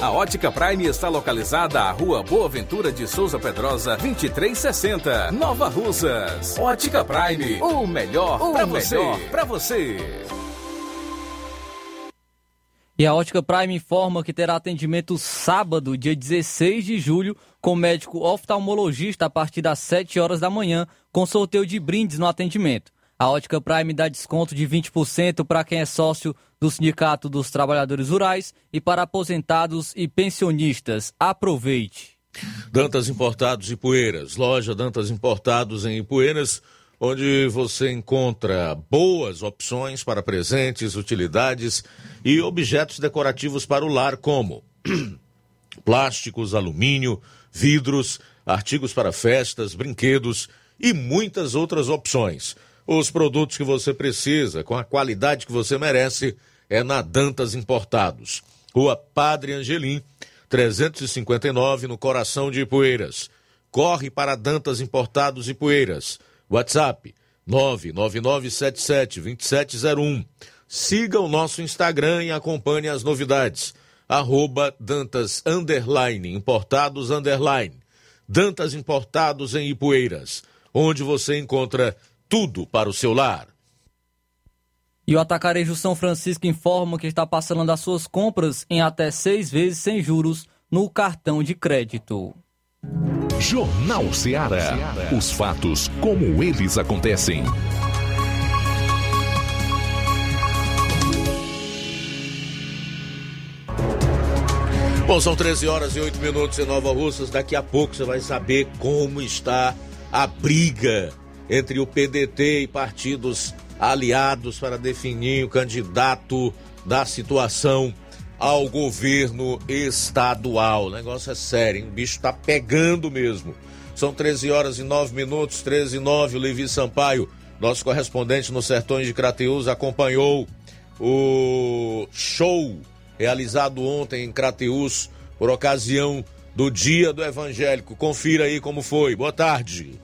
A Ótica Prime está localizada à Rua Boa Ventura de Souza Pedrosa, 2360, Nova Russas. Ótica Prime, o melhor para você. Para você. E a Ótica Prime informa que terá atendimento sábado, dia 16 de julho, com médico oftalmologista a partir das 7 horas da manhã, com sorteio de brindes no atendimento. A Ótica Prime dá desconto de 20% para quem é sócio do Sindicato dos Trabalhadores Rurais e para aposentados e pensionistas. Aproveite. Dantas Importados e Poeiras. Loja Dantas Importados em Ipueiras, onde você encontra boas opções para presentes, utilidades e objetos decorativos para o lar, como plásticos, alumínio, vidros, artigos para festas, brinquedos e muitas outras opções. Os produtos que você precisa, com a qualidade que você merece, é na Dantas Importados. Rua Padre Angelim, 359, no coração de Ipueiras. Corre para Dantas Importados e Poeiras. WhatsApp 999772701. Siga o nosso Instagram e acompanhe as novidades. Arroba Dantas Underline, Importados Underline. Dantas Importados em Ipueiras, onde você encontra tudo para o seu lar. E o Atacarejo São Francisco informa que está passando as suas compras em até seis vezes sem juros no cartão de crédito. Jornal Ceará. Os fatos como eles acontecem. Bom, são 13 horas e 8 minutos em Nova Russas. Daqui a pouco você vai saber como está a briga entre o PDT e partidos aliados para definir o candidato da situação ao governo estadual. O negócio é sério, hein? o bicho tá pegando mesmo. São 13 horas e 9 minutos, 13 e 9. O Levi Sampaio, nosso correspondente nos sertões de Crateus, acompanhou o show realizado ontem em Crateus por ocasião do Dia do Evangélico. Confira aí como foi. Boa tarde.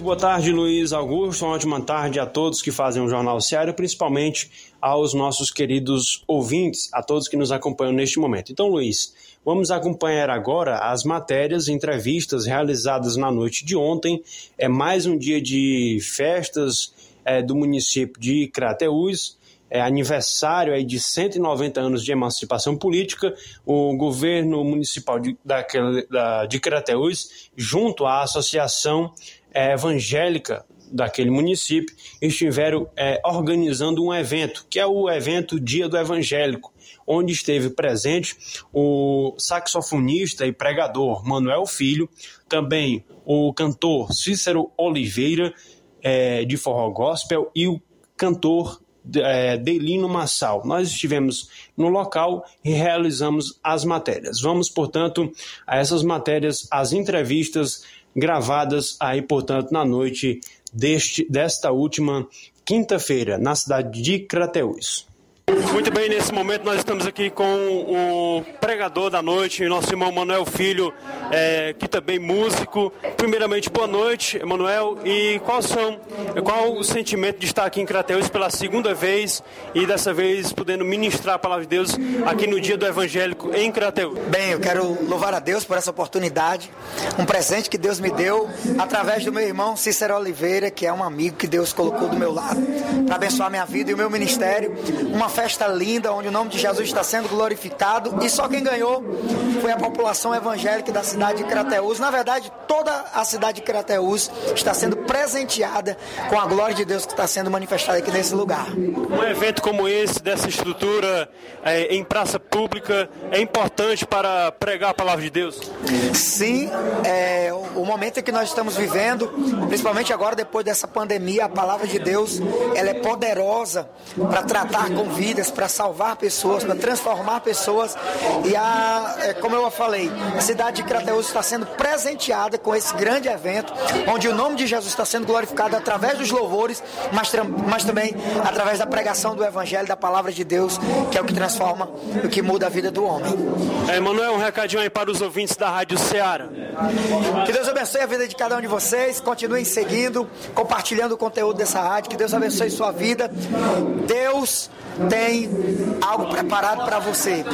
Boa tarde, Luiz Augusto. Uma ótima tarde a todos que fazem o Jornal Seara, principalmente aos nossos queridos ouvintes, a todos que nos acompanham neste momento. Então, Luiz, vamos acompanhar agora as matérias e entrevistas realizadas na noite de ontem. É mais um dia de festas é, do município de Crateús é, aniversário aí de 190 anos de emancipação política, o governo municipal de, daquele, da, de Crateús, junto à Associação é, Evangélica daquele município, estiveram é, organizando um evento, que é o evento Dia do Evangélico, onde esteve presente o saxofonista e pregador Manuel Filho, também o cantor Cícero Oliveira, é, de forró gospel, e o cantor é, Delino Massal. Nós estivemos no local e realizamos as matérias. Vamos, portanto, a essas matérias, as entrevistas gravadas aí, portanto, na noite deste, desta última quinta-feira, na cidade de Crateús. Muito bem, nesse momento nós estamos aqui com o pregador da noite, nosso irmão Manuel Filho, é, que também músico. Primeiramente, boa noite, Manuel. E qual são, qual o sentimento de estar aqui em Crateus pela segunda vez e dessa vez podendo ministrar a palavra de Deus aqui no dia do Evangélico em Crateus? Bem, eu quero louvar a Deus por essa oportunidade, um presente que Deus me deu através do meu irmão Cícero Oliveira, que é um amigo que Deus colocou do meu lado para abençoar minha vida e o meu ministério. Uma festa linda, onde o nome de Jesus está sendo glorificado. E só quem ganhou foi a população evangélica da cidade de Crateús. Na verdade, toda a cidade de Crateús está sendo presenteada com a glória de Deus que está sendo manifestada aqui nesse lugar. Um evento como esse, dessa estrutura é, em praça pública, é importante para pregar a palavra de Deus? Sim, é, o momento em que nós estamos vivendo, principalmente agora depois dessa pandemia, a palavra de Deus ela é poderosa para tratar com vida vidas, para salvar pessoas, para transformar pessoas. E a, é, como eu falei, a cidade de Crateus está sendo presenteada com esse grande evento, onde o nome de Jesus está sendo glorificado através dos louvores, mas, mas também através da pregação do Evangelho, da palavra de Deus, que é o que transforma, o que muda a vida do homem. É, Emanuel, um recadinho aí para os ouvintes da Rádio Ceará. Que Deus abençoe a vida de cada um de vocês, continuem seguindo, compartilhando o conteúdo dessa rádio, que Deus abençoe sua vida. Deus tem algo preparado para você.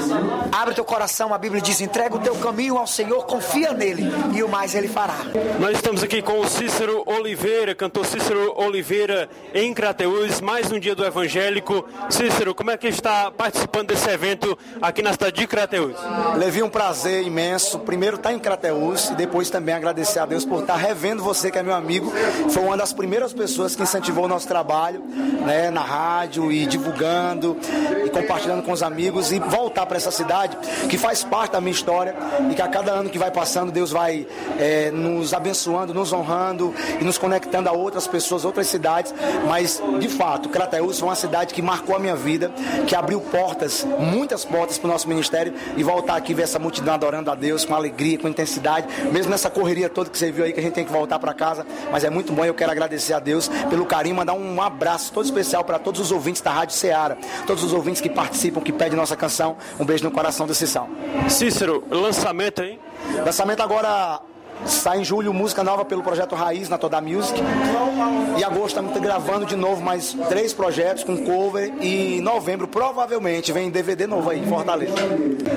Abre teu coração, a Bíblia diz: entrega o teu caminho ao Senhor, confia nele e o mais ele fará. Nós estamos aqui com o Cícero Oliveira, cantor Cícero Oliveira em Crateús, mais um dia do evangélico. Cícero, como é que está participando desse evento aqui na cidade de Crateús? Levi um prazer imenso. Primeiro estar tá em Crateús e depois também agradecer a Deus por estar tá revendo você, que é meu amigo. Foi uma das primeiras pessoas que incentivou o nosso trabalho né, na rádio e divulgando e compartilhando com os amigos e voltar para essa cidade que faz parte da minha história e que a cada ano que vai passando Deus vai é, nos abençoando, nos honrando e nos conectando a outras pessoas, outras cidades. Mas de fato, Crateús foi uma cidade que marcou a minha vida, que abriu portas, muitas portas para o nosso ministério e voltar aqui ver essa multidão adorando a Deus com alegria, com intensidade, mesmo nessa correria toda que você viu aí que a gente tem que voltar para casa. Mas é muito bom. Eu quero agradecer a Deus pelo carinho, mandar um abraço todo especial para todos os ouvintes da Rádio Ceará todos os ouvintes que participam, que pedem nossa canção. Um beijo no coração da sessão. Cícero, lançamento aí? Lançamento agora Sai em julho música nova pelo projeto Raiz na Toda Music. E agosto estamos gravando de novo mais três projetos com cover. E em novembro, provavelmente, vem DVD novo aí em Fortaleza.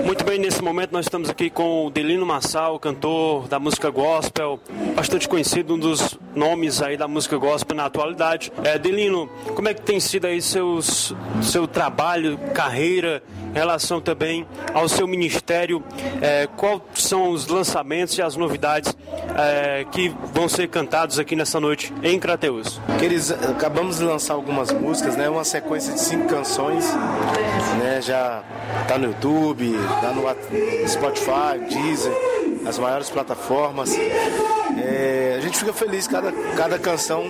Muito bem, nesse momento nós estamos aqui com o Delino Massal, cantor da música gospel, bastante conhecido, um dos nomes aí da música gospel na atualidade. É, Delino, como é que tem sido aí seus, seu trabalho, carreira, relação também ao seu ministério? É, quais são os lançamentos e as novidades é, que vão ser cantados aqui nessa noite em Crateus. Eles acabamos de lançar algumas músicas, né? Uma sequência de cinco canções, né? Já tá no YouTube, tá no Spotify, Deezer as maiores plataformas. É, a gente fica feliz, cada, cada canção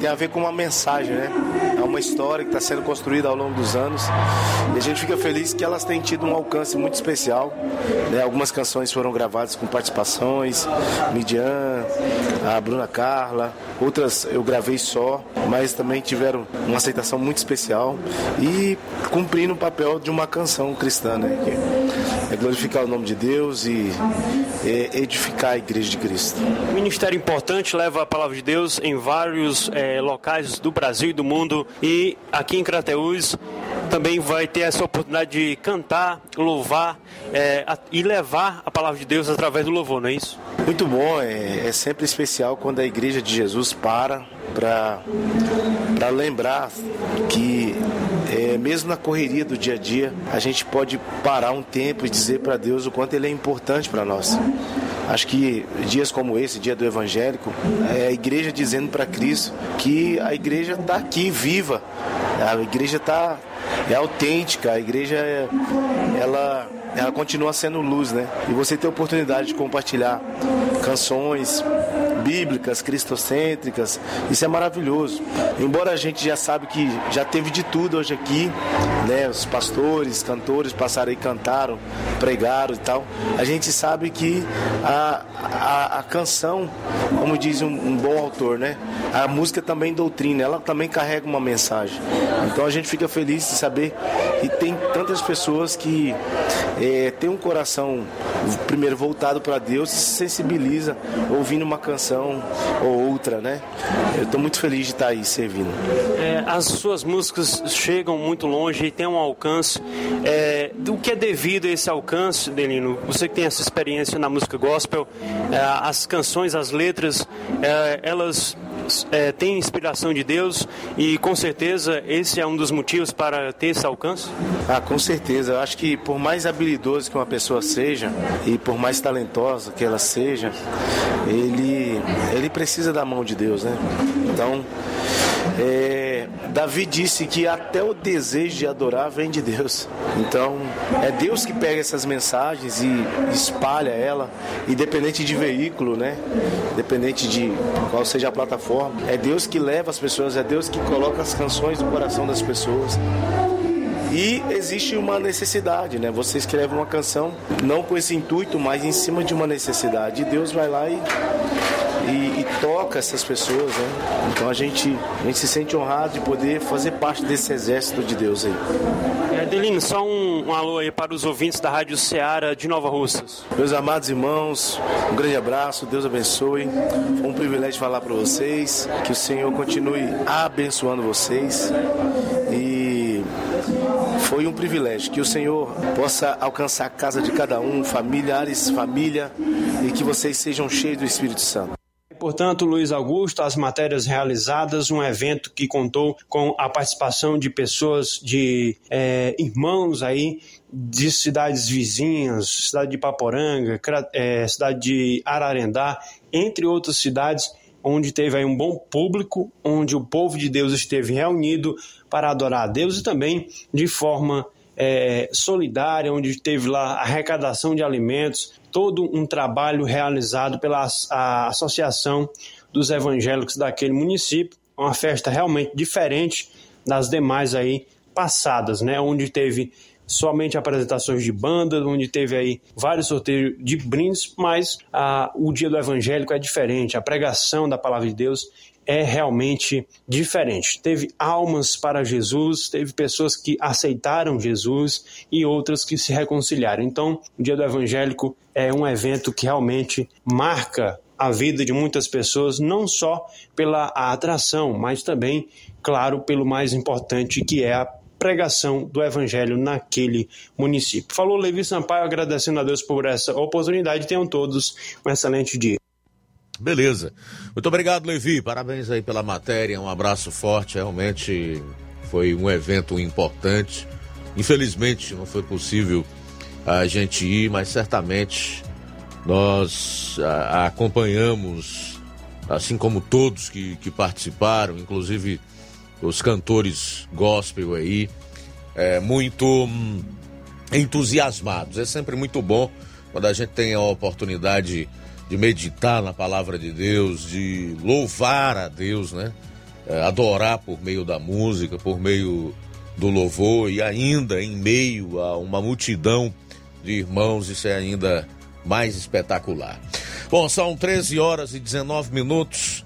tem a ver com uma mensagem, né? É uma história que está sendo construída ao longo dos anos. E a gente fica feliz que elas têm tido um alcance muito especial. Né? Algumas canções foram gravadas com participações, Midian, a Bruna Carla, outras eu gravei só, mas também tiveram uma aceitação muito especial e cumprindo o papel de uma canção cristã, né? É glorificar o nome de Deus e é edificar a igreja de Cristo. Ministério importante leva a palavra de Deus em vários é, locais do Brasil e do mundo e aqui em Crateús também vai ter essa oportunidade de cantar, louvar é, e levar a palavra de Deus através do louvor, não é isso? Muito bom, é, é sempre especial quando a igreja de Jesus para para lembrar que é, mesmo na correria do dia a dia, a gente pode parar um tempo e dizer para Deus o quanto Ele é importante para nós. Acho que dias como esse, dia do evangélico, é a igreja dizendo para Cristo que a igreja está aqui viva, a igreja está é autêntica, a igreja é, ela ela continua sendo luz, né? E você ter a oportunidade de compartilhar canções, bíblicas, cristocêntricas. Isso é maravilhoso. Embora a gente já sabe que já teve de tudo hoje aqui, né? Os pastores, cantores passaram e cantaram, pregaram e tal. A gente sabe que a, a, a canção, como diz um, um, bom autor, né? A música também doutrina, ela também carrega uma mensagem. Então a gente fica feliz de saber que tem tantas pessoas que é, tem um coração primeiro voltado para Deus e se sensibiliza ouvindo uma canção ou outra, né? Eu estou muito feliz de estar aí servindo. É, as suas músicas chegam muito longe e têm um alcance. É, do que é devido a esse alcance, Delino? Você que tem essa experiência na música gospel, é, as canções, as letras, é, elas é, têm inspiração de Deus e com certeza esse é um dos motivos para ter esse alcance? Ah, com certeza. Eu acho que por mais habilidoso que uma pessoa seja e por mais talentosa que ela seja, ele, ele precisa da mão de Deus, né? Então, é, Davi disse que até o desejo de adorar vem de Deus. Então, é Deus que pega essas mensagens e espalha ela, independente de veículo, né? Independente de qual seja a plataforma. É Deus que leva as pessoas, é Deus que coloca as canções no coração das pessoas. E existe uma necessidade, né? Você escreve uma canção não com esse intuito, mas em cima de uma necessidade. E Deus vai lá e e, e, toca essas pessoas, né? Então a gente, a gente se sente honrado de poder fazer parte desse exército de Deus aí. É, Adelino, só um, um, alô aí para os ouvintes da Rádio Ceará de Nova Russas. Meus amados irmãos, um grande abraço, Deus abençoe. Foi um privilégio falar para vocês, que o Senhor continue abençoando vocês e foi um privilégio que o Senhor possa alcançar a casa de cada um, familiares, família e que vocês sejam cheios do Espírito Santo. Portanto, Luiz Augusto, as matérias realizadas, um evento que contou com a participação de pessoas, de é, irmãos aí de cidades vizinhas, cidade de Paporanga, é, cidade de Ararendá, entre outras cidades, onde teve aí um bom público, onde o povo de Deus esteve reunido para adorar a Deus e também de forma é, solidária, onde teve lá arrecadação de alimentos, todo um trabalho realizado pela a Associação dos Evangélicos daquele município, uma festa realmente diferente das demais aí passadas, né, onde teve somente apresentações de bandas, onde teve aí vários sorteios de brindes, mas a, o dia do evangélico é diferente, a pregação da palavra de Deus é realmente diferente. Teve almas para Jesus, teve pessoas que aceitaram Jesus e outras que se reconciliaram. Então, o Dia do Evangélico é um evento que realmente marca a vida de muitas pessoas, não só pela atração, mas também, claro, pelo mais importante que é a pregação do evangelho naquele município. Falou Levi Sampaio, agradecendo a Deus por essa oportunidade. Tenham todos um excelente dia. Beleza. Muito obrigado, Levi. Parabéns aí pela matéria. Um abraço forte. Realmente foi um evento importante. Infelizmente não foi possível a gente ir, mas certamente nós a, acompanhamos, assim como todos que, que participaram, inclusive os cantores gospel aí, é, muito hum, entusiasmados. É sempre muito bom quando a gente tem a oportunidade de meditar na palavra de Deus, de louvar a Deus, né? É, adorar por meio da música, por meio do louvor e ainda em meio a uma multidão de irmãos, isso é ainda mais espetacular. Bom, são 13 horas e 19 minutos.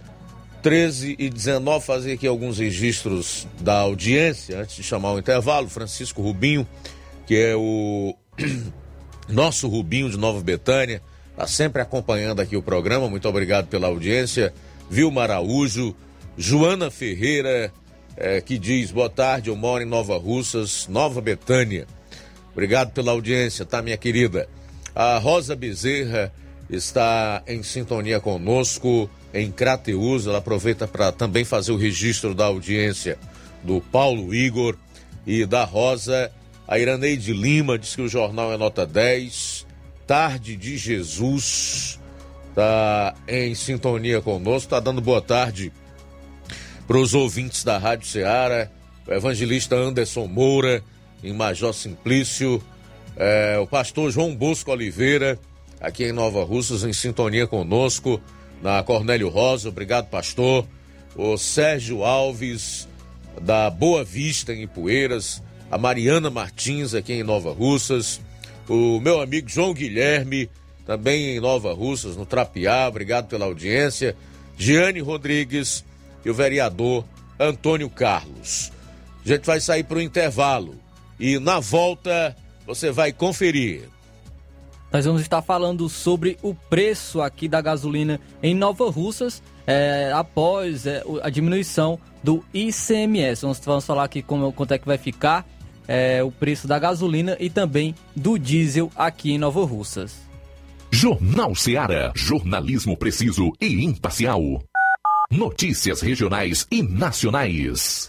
13 e 19, fazer aqui alguns registros da audiência antes de chamar o intervalo. Francisco Rubinho, que é o nosso Rubinho de Nova Betânia, está sempre acompanhando aqui o programa. Muito obrigado pela audiência. Vilma Araújo, Joana Ferreira, é, que diz: Boa tarde, eu moro em Nova Russas, Nova Betânia. Obrigado pela audiência, tá, minha querida? A Rosa Bezerra está em sintonia conosco em Crateus. Ela aproveita para também fazer o registro da audiência do Paulo Igor e da Rosa. A Iraneide Lima diz que o jornal é nota 10. Tarde de Jesus está em sintonia conosco, está dando boa tarde para os ouvintes da Rádio Ceará, o evangelista Anderson Moura, em Major Simplício, é, o pastor João Bosco Oliveira, aqui em Nova Russas, em sintonia conosco, na Cornélio Rosa, obrigado, pastor. O Sérgio Alves, da Boa Vista, em Ipueiras, a Mariana Martins, aqui em Nova Russas, o meu amigo João Guilherme, também em Nova Russas, no Trapiá, obrigado pela audiência. Giane Rodrigues, e o vereador Antônio Carlos. A gente vai sair para o intervalo e na volta você vai conferir. Nós vamos estar falando sobre o preço aqui da gasolina em Nova Russas é, após é, a diminuição do ICMS. Vamos, vamos falar aqui como, quanto é que vai ficar é, o preço da gasolina e também do diesel aqui em Nova Russas. Jornal Seara. Jornalismo preciso e imparcial. Notícias regionais e nacionais.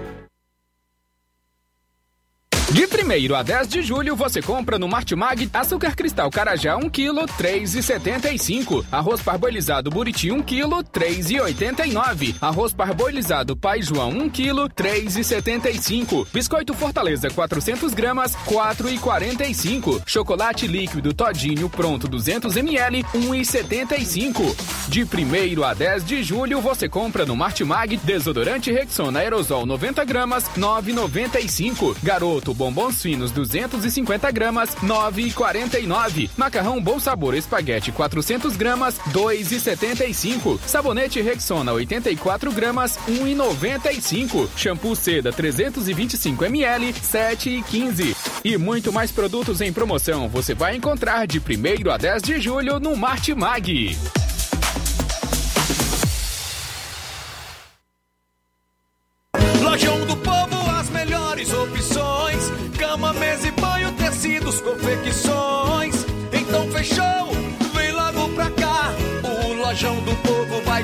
De 1 a 10 de julho, você compra no Martimag açúcar cristal Carajá 1 kg 3,75. Arroz parboilizado Buriti 1 kg 3,89. Arroz parboilizado Pai João 1 kg 3,75. Biscoito Fortaleza 400 gramas 4,45. Chocolate líquido Todinho pronto 200 ml 1,75. De 1 a 10 de julho, você compra no Martimag desodorante Rexona aerosol 90 gramas 9,95. Garoto bombons finos 250 gramas, 9,49. Macarrão Bom Sabor Espaguete 400 gramas, 2,75. Sabonete Rexona 84 gramas, 1,95. Shampoo Seda 325 ml, 7,15. E muito mais produtos em promoção você vai encontrar de 1 a 10 de julho no Martimag.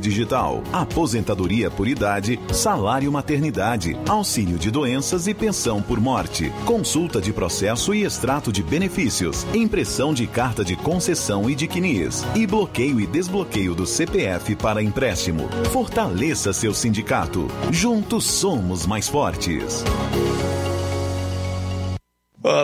Digital, aposentadoria por idade, salário maternidade, auxílio de doenças e pensão por morte, consulta de processo e extrato de benefícios, impressão de carta de concessão e de CNIS, e bloqueio e desbloqueio do CPF para empréstimo. Fortaleça seu sindicato. Juntos somos mais fortes.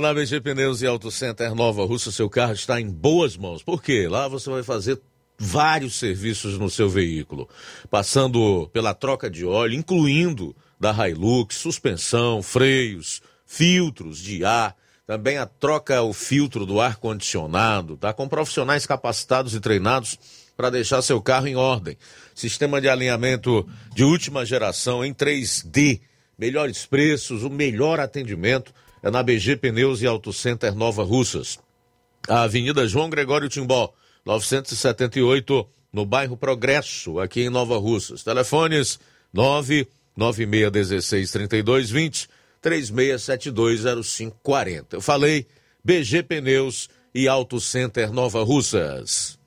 Na BG Pneus e Auto Center Nova Russa, seu carro está em boas mãos. Por quê? Lá você vai fazer vários serviços no seu veículo, passando pela troca de óleo, incluindo da Hilux, suspensão, freios, filtros de ar, também a troca o filtro do ar condicionado, tá? Com profissionais capacitados e treinados para deixar seu carro em ordem. Sistema de alinhamento de última geração em 3D, melhores preços, o melhor atendimento é na BG Pneus e Auto Center Nova Russas. A Avenida João Gregório Timbó, 978, no bairro Progresso, aqui em Nova Russas. Telefones 996163220, 36720540. Eu falei BG Pneus e Auto Center Nova Russas.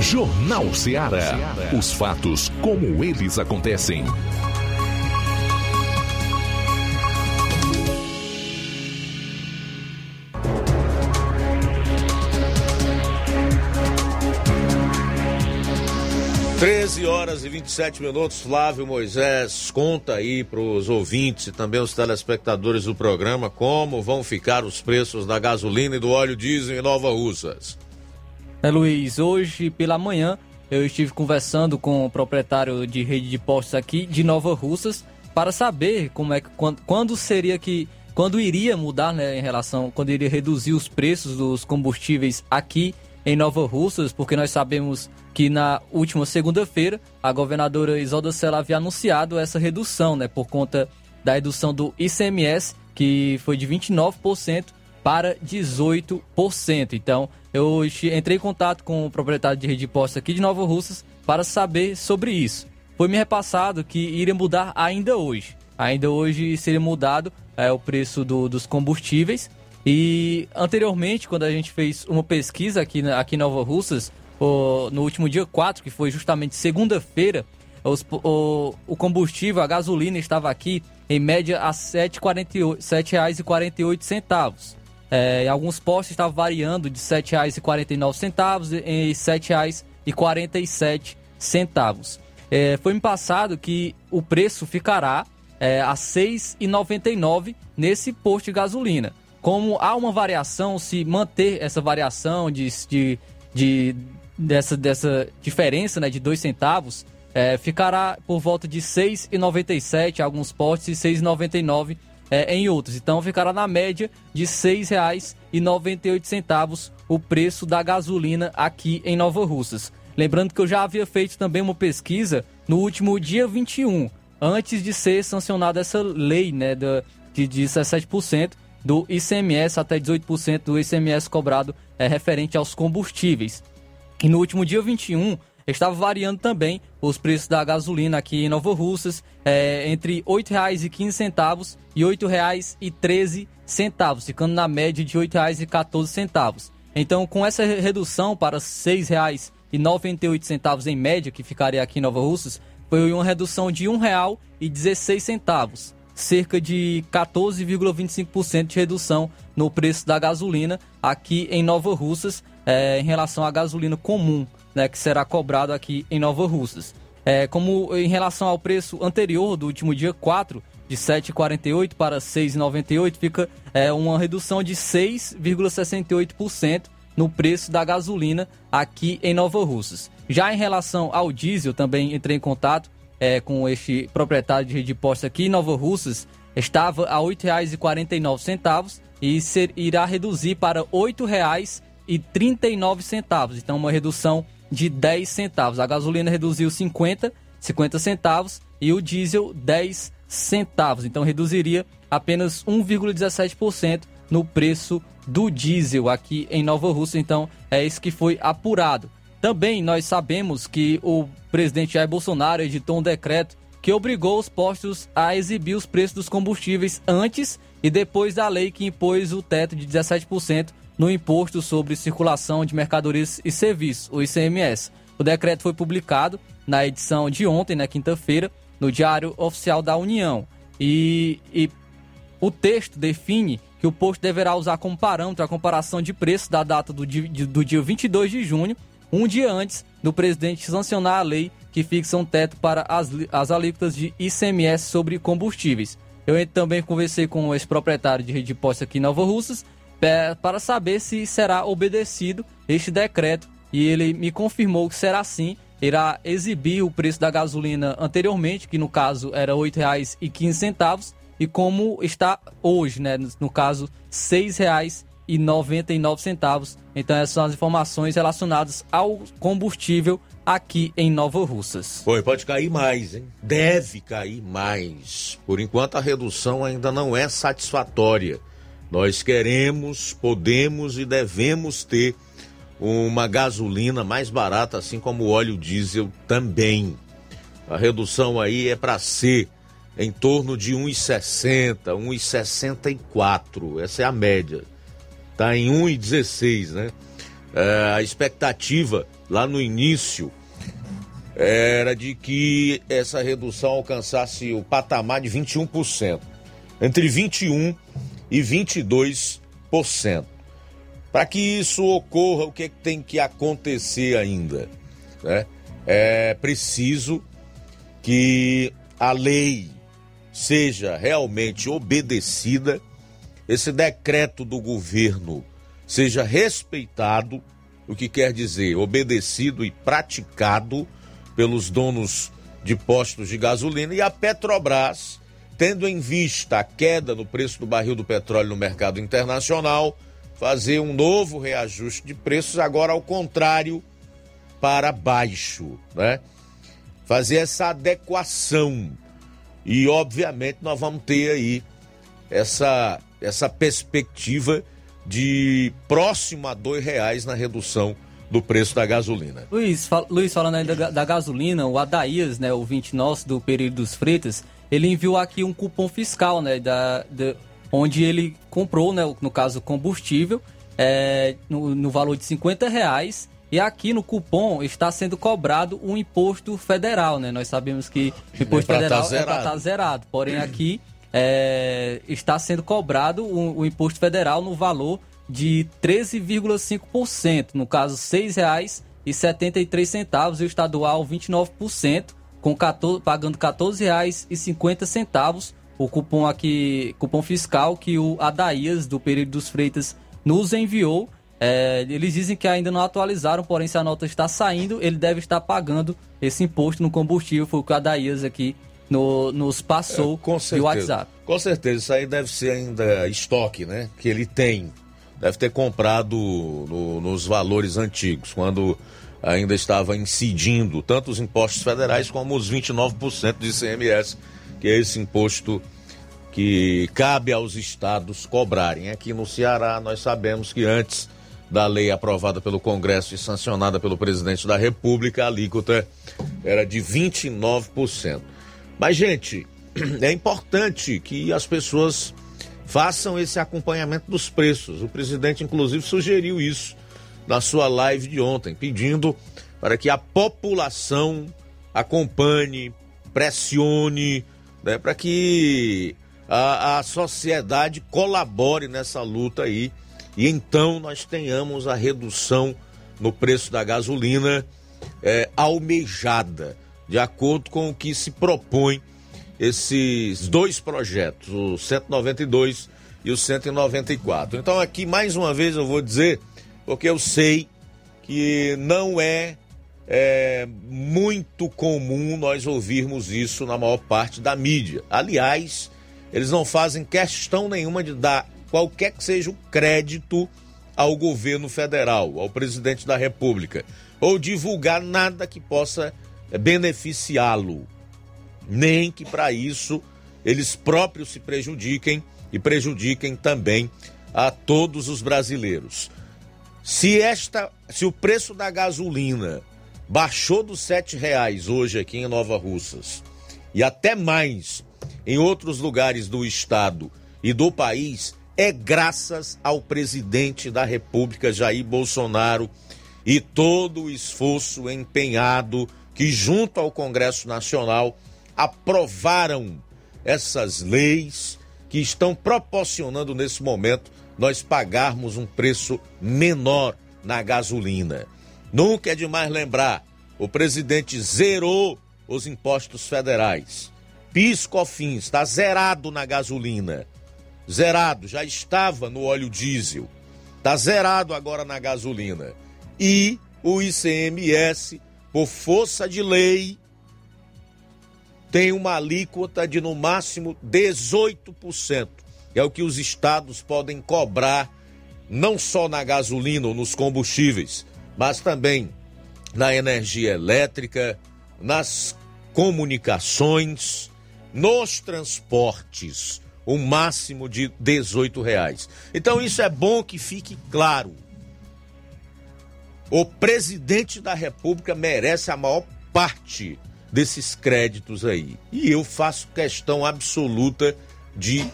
Jornal Ceará. Os fatos como eles acontecem. Treze horas e 27 minutos, Flávio Moisés, conta aí para os ouvintes e também os telespectadores do programa como vão ficar os preços da gasolina e do óleo diesel em Nova Russas. É, Luiz, hoje pela manhã eu estive conversando com o proprietário de rede de postos aqui de Nova Russas para saber como é que quando, quando seria que quando iria mudar, né, em relação quando iria reduzir os preços dos combustíveis aqui em Nova Russas, porque nós sabemos que na última segunda-feira a governadora Isolda Sela havia anunciado essa redução, né, por conta da redução do ICMS, que foi de 29% para 18%. Então, eu entrei em contato com o proprietário de rede de postos aqui de Nova Russas para saber sobre isso. Foi me repassado que iria mudar ainda hoje. Ainda hoje seria mudado é, o preço do, dos combustíveis. E anteriormente, quando a gente fez uma pesquisa aqui, aqui em Nova Russas, o, no último dia 4, que foi justamente segunda-feira, o, o combustível, a gasolina estava aqui em média a R$ 7,48. É, em alguns postos estava variando de R$ 7,49 e R$ 7,47. É, foi me passado que o preço ficará é, a R$ 6,99 nesse posto de gasolina. Como há uma variação, se manter essa variação de, de, de dessa, dessa diferença né, de 2 centavos, é, ficará por volta de R$ 6,97 em alguns postos e R$ 6,99 é, em outros. Então ficará na média de R$ 6,98 o preço da gasolina aqui em Nova Russas. Lembrando que eu já havia feito também uma pesquisa no último dia 21, antes de ser sancionada essa lei né, de, de 17% do ICMS até 18% do ICMS cobrado é, referente aos combustíveis. E no último dia 21, estava variando também os preços da gasolina aqui em Nova Russas, é, entre R$ 8,15 e R$ 8,13, ficando na média de R$ 8,14. Então, com essa redução para R$ 6,98 em média, que ficaria aqui em Nova Russas, foi uma redução de R$ 1,16 cerca de 14,25% de redução no preço da gasolina aqui em Nova Russas, é, em relação à gasolina comum, né, que será cobrado aqui em Nova Russas. É, como em relação ao preço anterior do último dia 4, de 7,48 para 6,98, fica é, uma redução de 6,68% no preço da gasolina aqui em Nova Russas. Já em relação ao diesel, também entrei em contato é, com este proprietário de rede de postos aqui em Nova Russas, estava a R$ 8,49 e ser, irá reduzir para R$ 8,39. Então, uma redução de 10 centavos. A gasolina reduziu 50, 50 centavos e o diesel 10 centavos. Então reduziria apenas 1,17% no preço do diesel aqui em Nova Rússia. Então é isso que foi apurado. Também nós sabemos que o presidente Jair Bolsonaro editou um decreto que obrigou os postos a exibir os preços dos combustíveis antes e depois da lei que impôs o teto de 17% no imposto sobre circulação de mercadorias e serviços, o ICMS. O decreto foi publicado na edição de ontem, na quinta-feira, no Diário Oficial da União. E, e o texto define que o posto deverá usar como parâmetro a comparação de preços da data do dia, do dia 22 de junho, um dia antes do presidente sancionar a lei que fixa um teto para as, as alíquotas de ICMS sobre combustíveis. Eu também conversei com o ex-proprietário de rede de postos aqui em Nova Russas para saber se será obedecido este decreto e ele me confirmou que será sim. Irá exibir o preço da gasolina anteriormente, que no caso era R$ 8,15, e como está hoje, né? No caso, R$ 6,99. Então essas são as informações relacionadas ao combustível aqui em Nova Russas. Foi, pode cair mais, hein? Deve cair mais. Por enquanto a redução ainda não é satisfatória. Nós queremos, podemos e devemos ter uma gasolina mais barata, assim como o óleo diesel também. A redução aí é para ser em torno de 1,60, 1,64. Essa é a média. Tá em 1,16, né? É, a expectativa lá no início era de que essa redução alcançasse o patamar de 21%, entre 21 e 22%. Para que isso ocorra, o que, é que tem que acontecer ainda? Né? É preciso que a lei seja realmente obedecida, esse decreto do governo seja respeitado, o que quer dizer obedecido e praticado pelos donos de postos de gasolina e a Petrobras, tendo em vista a queda no preço do barril do petróleo no mercado internacional, fazer um novo reajuste de preços, agora ao contrário, para baixo, né? Fazer essa adequação. E, obviamente, nós vamos ter aí essa, essa perspectiva de próximo a dois reais na redução do preço da gasolina. Luiz, fal Luiz falando aí da, da, gasolina, o Adaías, né, o 20 nosso do período dos Freitas, ele enviou aqui um cupom fiscal, né, da, da onde ele comprou, né, no caso, combustível, é, no, no, valor de 50 reais. E aqui no cupom está sendo cobrado um imposto federal, né? Nós sabemos que o imposto é federal tá é para estar tá zerado. Porém, aqui é, está sendo cobrado o, o, imposto federal no valor de 13,5%. No caso, R$ 6,73 e o estadual 29%, com 14, pagando R$ 14,50 o cupom aqui, cupom fiscal que o Adaías do período dos Freitas nos enviou. É, eles dizem que ainda não atualizaram, porém se a nota está saindo, ele deve estar pagando esse imposto no combustível, foi o que o Adaías aqui no, nos passou é, com certeza, WhatsApp. Com certeza, isso aí deve ser ainda estoque, né? Que ele tem. Deve ter comprado no, nos valores antigos, quando ainda estava incidindo tanto os impostos federais como os 29% de ICMS que é esse imposto que cabe aos estados cobrarem. Aqui no Ceará, nós sabemos que antes da lei aprovada pelo Congresso e sancionada pelo presidente da República, a alíquota era de 29%. Mas, gente, é importante que as pessoas façam esse acompanhamento dos preços. O presidente, inclusive, sugeriu isso na sua live de ontem, pedindo para que a população acompanhe, pressione né, para que a, a sociedade colabore nessa luta aí e então nós tenhamos a redução no preço da gasolina é, almejada, de acordo com o que se propõe esses dois projetos, o 192 e o 194. Então, aqui mais uma vez eu vou dizer, porque eu sei que não é, é muito comum nós ouvirmos isso na maior parte da mídia. Aliás, eles não fazem questão nenhuma de dar qualquer que seja o crédito ao governo federal, ao presidente da República, ou divulgar nada que possa beneficiá-lo, nem que para isso eles próprios se prejudiquem e prejudiquem também a todos os brasileiros. Se esta, se o preço da gasolina baixou dos sete reais hoje aqui em Nova Russas e até mais em outros lugares do estado e do país, é graças ao presidente da República Jair Bolsonaro e todo o esforço empenhado que junto ao Congresso Nacional aprovaram essas leis que estão proporcionando nesse momento nós pagarmos um preço menor na gasolina. Nunca é demais lembrar, o presidente zerou os impostos federais. PIS COFINS está zerado na gasolina. Zerado, já estava no óleo diesel. Está zerado agora na gasolina. E o ICMS, por força de lei, tem uma alíquota de no máximo 18%. É o que os estados podem cobrar, não só na gasolina ou nos combustíveis, mas também na energia elétrica, nas comunicações, nos transportes, o um máximo de 18 reais. Então isso é bom que fique claro. O presidente da República merece a maior parte desses créditos aí. E eu faço questão absoluta de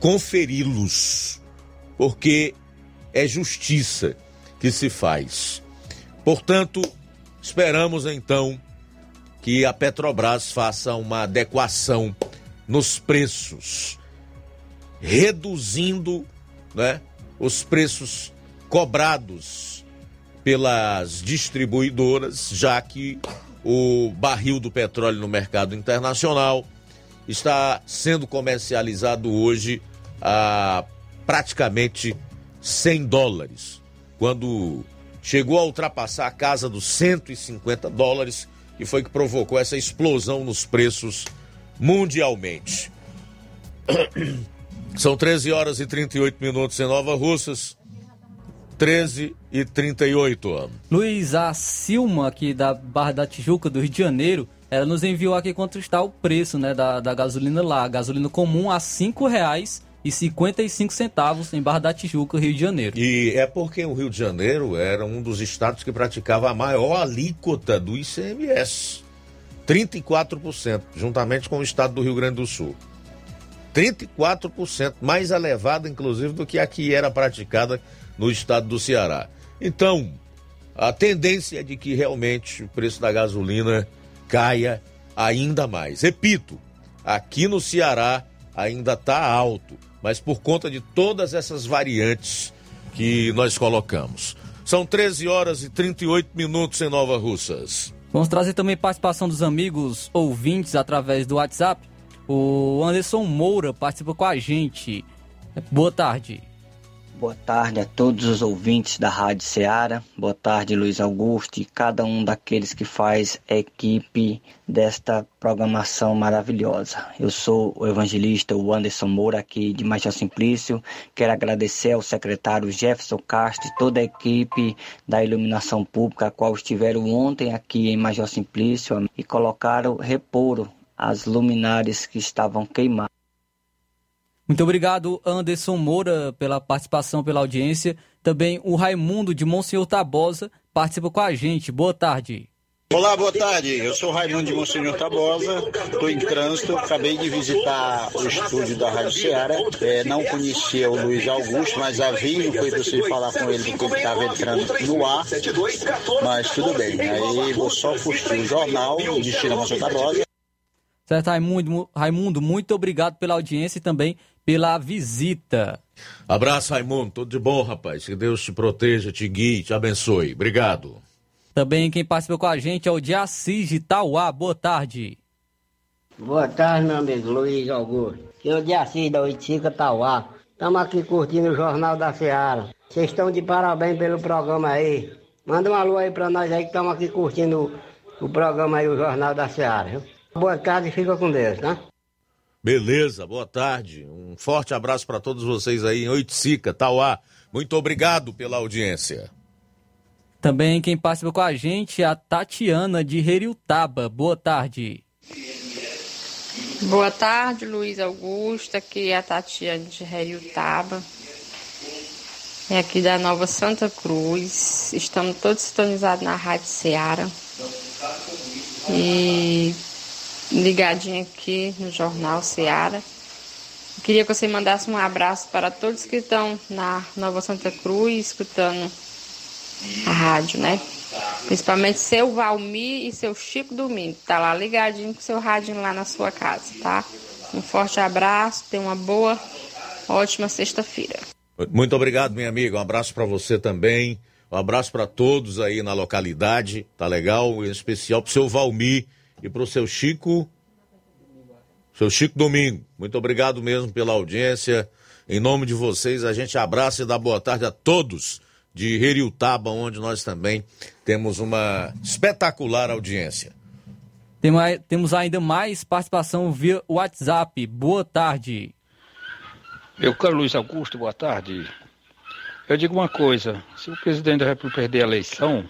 conferi-los, porque é justiça que se faz. Portanto, esperamos então que a Petrobras faça uma adequação nos preços, reduzindo né, os preços cobrados pelas distribuidoras, já que o barril do petróleo no mercado internacional está sendo comercializado hoje a praticamente 100 dólares, quando chegou a ultrapassar a casa dos 150 dólares, que foi que provocou essa explosão nos preços mundialmente. São 13 horas e 38 minutos em Nova Russas. 13 e 38. Luiz, a Silma aqui da Barra da Tijuca, do Rio de Janeiro, ela nos enviou aqui quanto está o preço né, da, da gasolina lá. A gasolina comum a R$ 5,55 e 55 centavos em Barra da Tijuca, Rio de Janeiro. E é porque o Rio de Janeiro era um dos estados que praticava a maior alíquota do ICMS. 34%, juntamente com o estado do Rio Grande do Sul. 34%, mais elevada inclusive do que a que era praticada no estado do Ceará. Então, a tendência é de que realmente o preço da gasolina caia ainda mais. Repito, aqui no Ceará ainda está alto, mas por conta de todas essas variantes que nós colocamos. São 13 horas e 38 minutos em Nova Russas. Vamos trazer também participação dos amigos ouvintes através do WhatsApp. O Anderson Moura participa com a gente. Boa tarde. Boa tarde a todos os ouvintes da Rádio Ceará. Boa tarde, Luiz Augusto e cada um daqueles que faz equipe desta programação maravilhosa. Eu sou o evangelista Anderson Moura aqui de Major Simplício. Quero agradecer ao secretário Jefferson Castro e toda a equipe da iluminação pública, a qual estiveram ontem aqui em Major Simplício e colocaram reporo as luminárias que estavam queimadas. Muito obrigado, Anderson Moura, pela participação, pela audiência. Também o Raimundo de Monsenhor Tabosa participa com a gente. Boa tarde. Olá, boa tarde. Eu sou Raimundo de Monsenhor Tabosa, estou em trânsito, acabei de visitar o estúdio da Rádio Ceará. É, não conhecia o Luiz Augusto, mas havia, não foi possível falar com ele porque ele estava entrando no ar. Mas tudo bem. Aí vou só curtir o jornal, Destino Monsenhor Tabosa. Certo, Raimundo, Raimundo, muito obrigado pela audiência e também pela visita. Abraço, Raimundo. Tudo de bom, rapaz. Que Deus te proteja, te guie, te abençoe. Obrigado. Também quem participa com a gente é o de Assis de Tauá. Boa tarde. Boa tarde, meu amigo Luiz Augusto. Aqui é o de Assis da Oitica Tauá. Estamos aqui curtindo o Jornal da Seara. Vocês estão de parabéns pelo programa aí. Manda um alô aí pra nós aí que estamos aqui curtindo o, programa aí, o Jornal da Seara. Viu? Boa tarde e fica com Deus, tá? Beleza, boa tarde. Um forte abraço para todos vocês aí em Oiticica, Tauá. Muito obrigado pela audiência. Também quem participa com a gente é a Tatiana de Heriutaba. Boa tarde. Boa tarde, Luiz Augusto. Aqui é a Tatiana de Heriutaba. É aqui da Nova Santa Cruz. Estamos todos sintonizados na Rádio Ceará. E ligadinho aqui no Jornal Ceará. Queria que você mandasse um abraço para todos que estão na Nova Santa Cruz, escutando a rádio, né? Principalmente seu Valmir e seu Chico Domingo. Tá lá ligadinho com seu rádio lá na sua casa, tá? Um forte abraço, tenha uma boa, ótima sexta-feira. Muito obrigado, minha amiga. Um abraço para você também. Um abraço para todos aí na localidade. Tá legal? Em especial pro seu Valmir e pro seu Chico. Seu Chico Domingo. Muito obrigado mesmo pela audiência. Em nome de vocês, a gente abraça e dá boa tarde a todos de Heriutaba, onde nós também temos uma espetacular audiência. Temos ainda mais participação via WhatsApp. Boa tarde. Eu, caro Luiz Augusto, boa tarde. Eu digo uma coisa: se o presidente da República perder a eleição,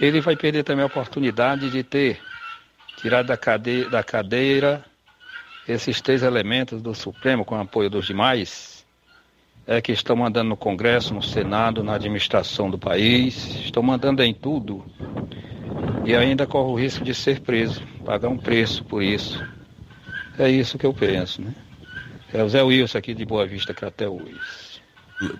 ele vai perder também a oportunidade de ter tirado da cadeira, da cadeira esses três elementos do Supremo com apoio dos demais, é que estão mandando no Congresso, no Senado, na administração do país, estão mandando em tudo e ainda corre o risco de ser preso, pagar um preço por isso. É isso que eu penso, né? É o Zé Wilson aqui de Boa Vista, Crateús.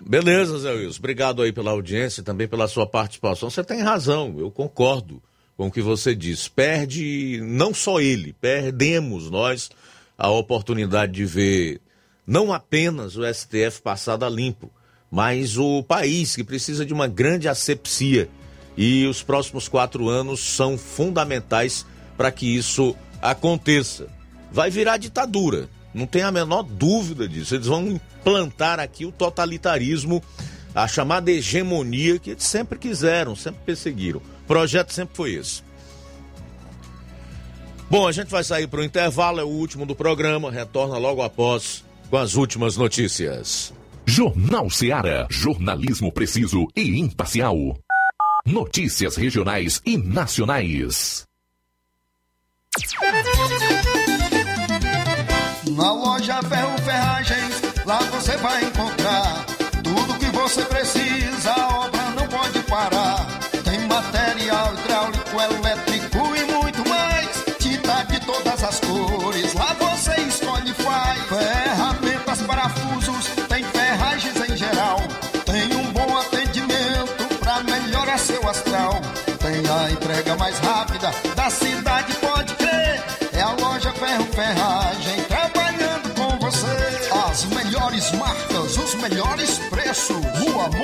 Beleza, Zé Wilson. Obrigado aí pela audiência e também pela sua participação. Você tem razão, eu concordo com o que você diz. Perde não só ele, perdemos nós a oportunidade de ver não apenas o STF passado a limpo, mas o país que precisa de uma grande asepsia. E os próximos quatro anos são fundamentais para que isso aconteça. Vai virar ditadura, não tem a menor dúvida disso. Eles vão implantar aqui o totalitarismo, a chamada hegemonia que eles sempre quiseram, sempre perseguiram. O projeto sempre foi esse. Bom, a gente vai sair para o intervalo, é o último do programa, retorna logo após com as últimas notícias. Jornal Seara. Jornalismo preciso e imparcial. Notícias regionais e nacionais. Na loja Ferro Ferragens, lá você vai encontrar tudo que você precisa,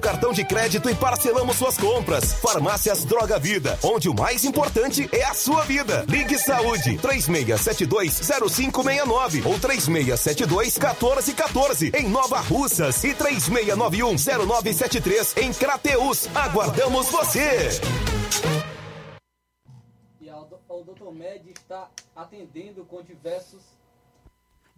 cartão de crédito e parcelamos suas compras. Farmácias Droga Vida, onde o mais importante é a sua vida. Ligue Saúde 36720569 ou 36721414 em Nova Russas e 36910973 em Crateus. Aguardamos você. E o Dr. Med está atendendo com diversos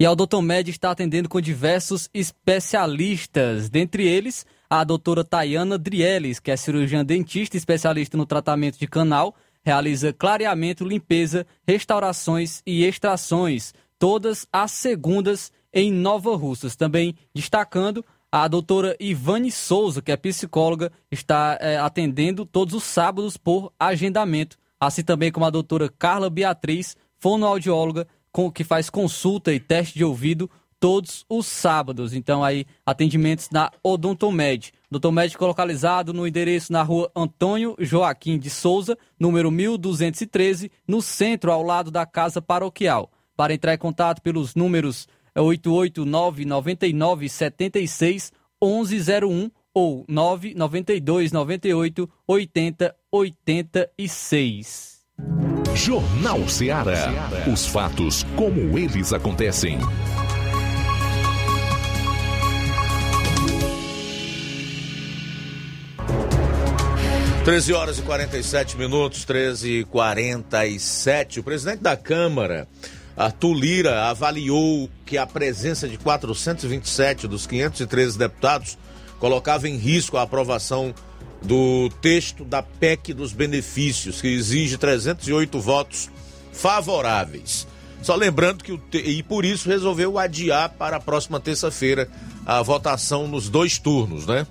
e a Doutor Med está atendendo com diversos especialistas, dentre eles a doutora Tayana Drieles, que é cirurgiã dentista especialista no tratamento de canal, realiza clareamento, limpeza, restaurações e extrações, todas as segundas em Nova Russas. Também destacando a doutora Ivane Souza, que é psicóloga, está é, atendendo todos os sábados por agendamento, assim também como a doutora Carla Beatriz, fonoaudióloga, com, que faz consulta e teste de ouvido todos os sábados. Então aí atendimentos na Odontomed. Odontomed localizado no endereço na rua Antônio Joaquim de Souza, número 1213, no centro ao lado da casa paroquial. Para entrar em contato pelos números 889 99 76 1101 ou 992 98 80 86. Jornal Ceará. Os fatos como eles acontecem. 13 horas e 47 minutos, 13 e 47. O presidente da Câmara, Arthur Lira, avaliou que a presença de 427 dos 513 deputados colocava em risco a aprovação do texto da PEC dos benefícios, que exige 308 votos favoráveis. Só lembrando que o e por isso resolveu adiar para a próxima terça-feira a votação nos dois turnos, né?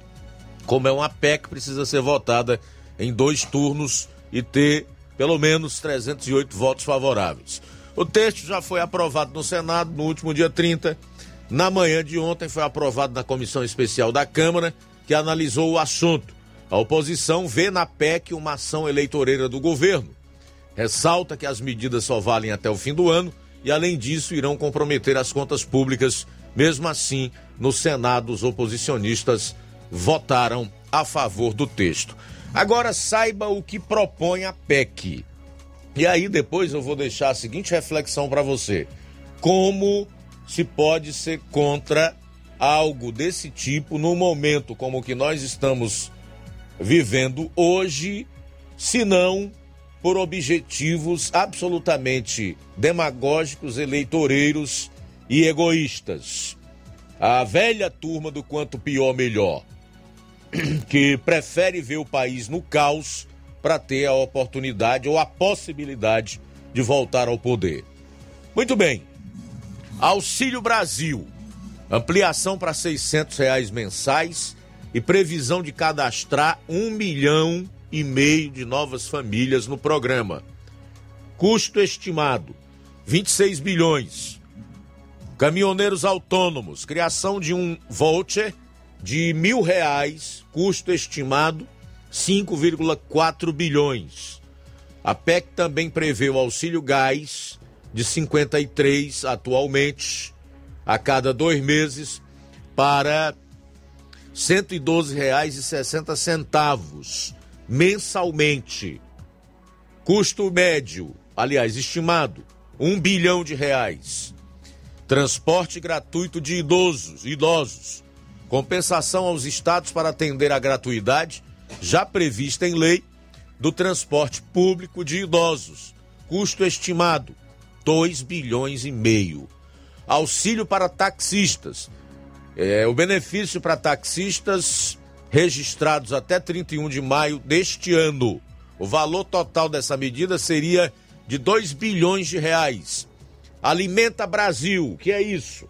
Como é uma PEC, precisa ser votada em dois turnos e ter pelo menos 308 votos favoráveis. O texto já foi aprovado no Senado no último dia 30. Na manhã de ontem foi aprovado na comissão especial da Câmara, que analisou o assunto. A oposição vê na PEC uma ação eleitoreira do governo. Ressalta que as medidas só valem até o fim do ano e, além disso, irão comprometer as contas públicas. Mesmo assim, no Senado, os oposicionistas votaram a favor do texto. Agora saiba o que propõe a PEC. E aí depois eu vou deixar a seguinte reflexão para você: como se pode ser contra algo desse tipo no momento como que nós estamos vivendo hoje, se não por objetivos absolutamente demagógicos, eleitoreiros e egoístas. A velha turma do quanto pior melhor que prefere ver o país no caos para ter a oportunidade ou a possibilidade de voltar ao poder. Muito bem. Auxílio Brasil. Ampliação para 600 reais mensais e previsão de cadastrar um milhão e meio de novas famílias no programa. Custo estimado: 26 bilhões. Caminhoneiros autônomos, criação de um voucher de mil reais, custo estimado 5,4 bilhões. A PEC também prevê o auxílio gás de 53 atualmente a cada dois meses para R$ 112,60 mensalmente. Custo médio, aliás, estimado, um bilhão de reais. Transporte gratuito de idosos, idosos. Compensação aos estados para atender a gratuidade, já prevista em lei, do transporte público de idosos. Custo estimado, 2 bilhões e meio. Auxílio para taxistas. É, o benefício para taxistas registrados até 31 de maio deste ano. O valor total dessa medida seria de 2 bilhões de reais. Alimenta Brasil, que é isso?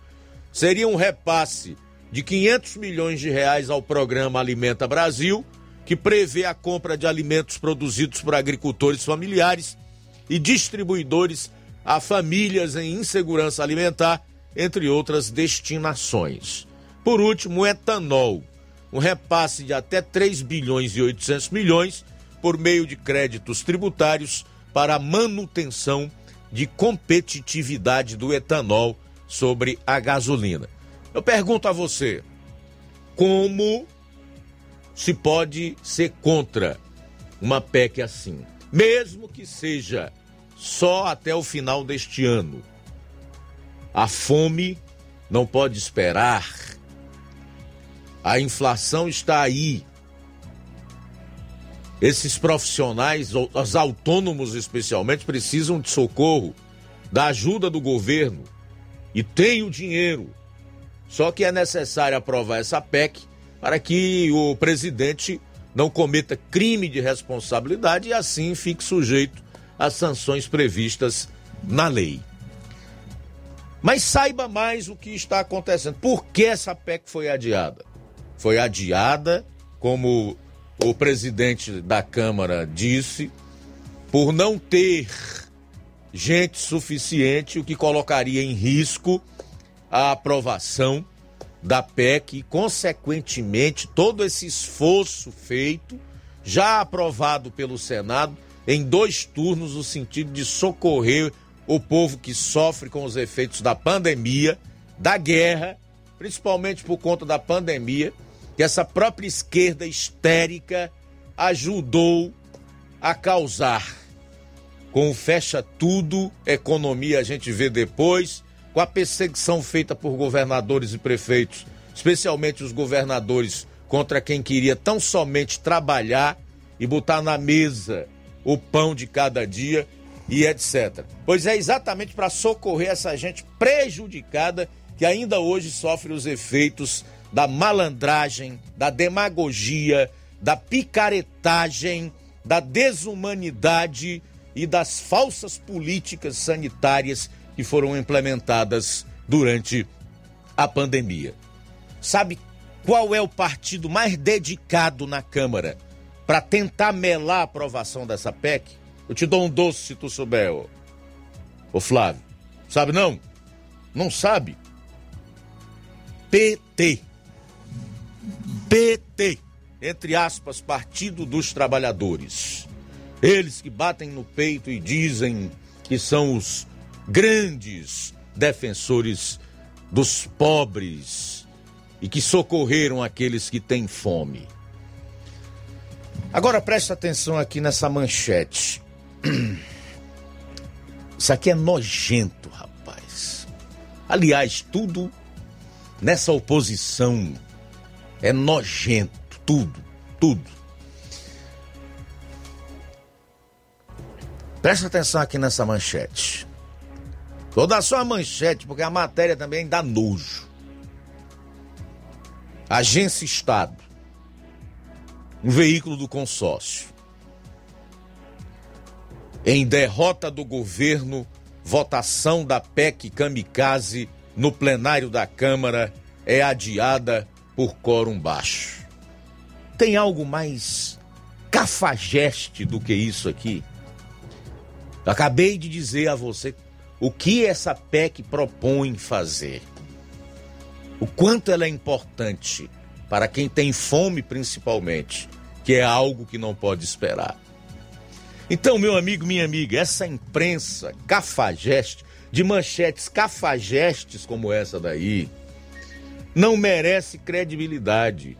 Seria um repasse de 500 milhões de reais ao programa Alimenta Brasil, que prevê a compra de alimentos produzidos por agricultores familiares e distribuidores a famílias em insegurança alimentar, entre outras destinações. Por último, o etanol, um repasse de até 3 bilhões e 800 milhões por meio de créditos tributários para a manutenção de competitividade do etanol sobre a gasolina. Eu pergunto a você, como se pode ser contra uma PEC assim? Mesmo que seja só até o final deste ano. A fome não pode esperar. A inflação está aí. Esses profissionais, os autônomos especialmente, precisam de socorro, da ajuda do governo e tem o dinheiro. Só que é necessário aprovar essa PEC para que o presidente não cometa crime de responsabilidade e assim fique sujeito às sanções previstas na lei. Mas saiba mais o que está acontecendo. Por que essa PEC foi adiada? Foi adiada, como o presidente da Câmara disse, por não ter gente suficiente, o que colocaria em risco a aprovação da PEC e, consequentemente, todo esse esforço feito, já aprovado pelo Senado, em dois turnos, no sentido de socorrer o povo que sofre com os efeitos da pandemia, da guerra, principalmente por conta da pandemia que essa própria esquerda histérica ajudou a causar. Com o fecha tudo, economia a gente vê depois, com a perseguição feita por governadores e prefeitos, especialmente os governadores contra quem queria tão somente trabalhar e botar na mesa o pão de cada dia e etc. Pois é exatamente para socorrer essa gente prejudicada que ainda hoje sofre os efeitos da malandragem, da demagogia, da picaretagem, da desumanidade e das falsas políticas sanitárias que foram implementadas durante a pandemia. Sabe qual é o partido mais dedicado na Câmara para tentar melar a aprovação dessa PEC? Eu te dou um doce se tu souber, ô, ô Flávio. Sabe não? Não sabe? PT. PT, entre aspas, Partido dos Trabalhadores. Eles que batem no peito e dizem que são os grandes defensores dos pobres e que socorreram aqueles que têm fome. Agora preste atenção aqui nessa manchete. Isso aqui é nojento, rapaz. Aliás, tudo nessa oposição é nojento, tudo, tudo. Presta atenção aqui nessa manchete. Vou dar só a manchete, porque a matéria também dá nojo. Agência Estado. Um veículo do consórcio. Em derrota do governo, votação da PEC Kamikaze no plenário da Câmara é adiada por quórum baixo. Tem algo mais cafajeste do que isso aqui? Acabei de dizer a você o que essa PEC propõe fazer. O quanto ela é importante para quem tem fome, principalmente, que é algo que não pode esperar. Então, meu amigo, minha amiga, essa imprensa cafajeste, de manchetes cafajestes como essa daí, não merece credibilidade.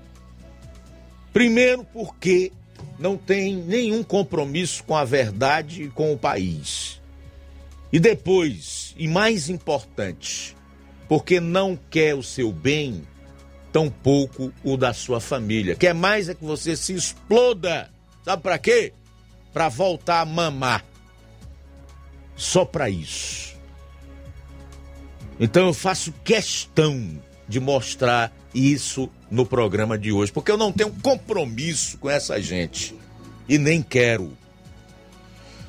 Primeiro, porque não tem nenhum compromisso com a verdade e com o país. E depois, e mais importante, porque não quer o seu bem, tampouco o da sua família. Quer mais é que você se exploda. Sabe para quê? Para voltar a mamar. Só para isso. Então eu faço questão de mostrar isso no programa de hoje, porque eu não tenho compromisso com essa gente e nem quero.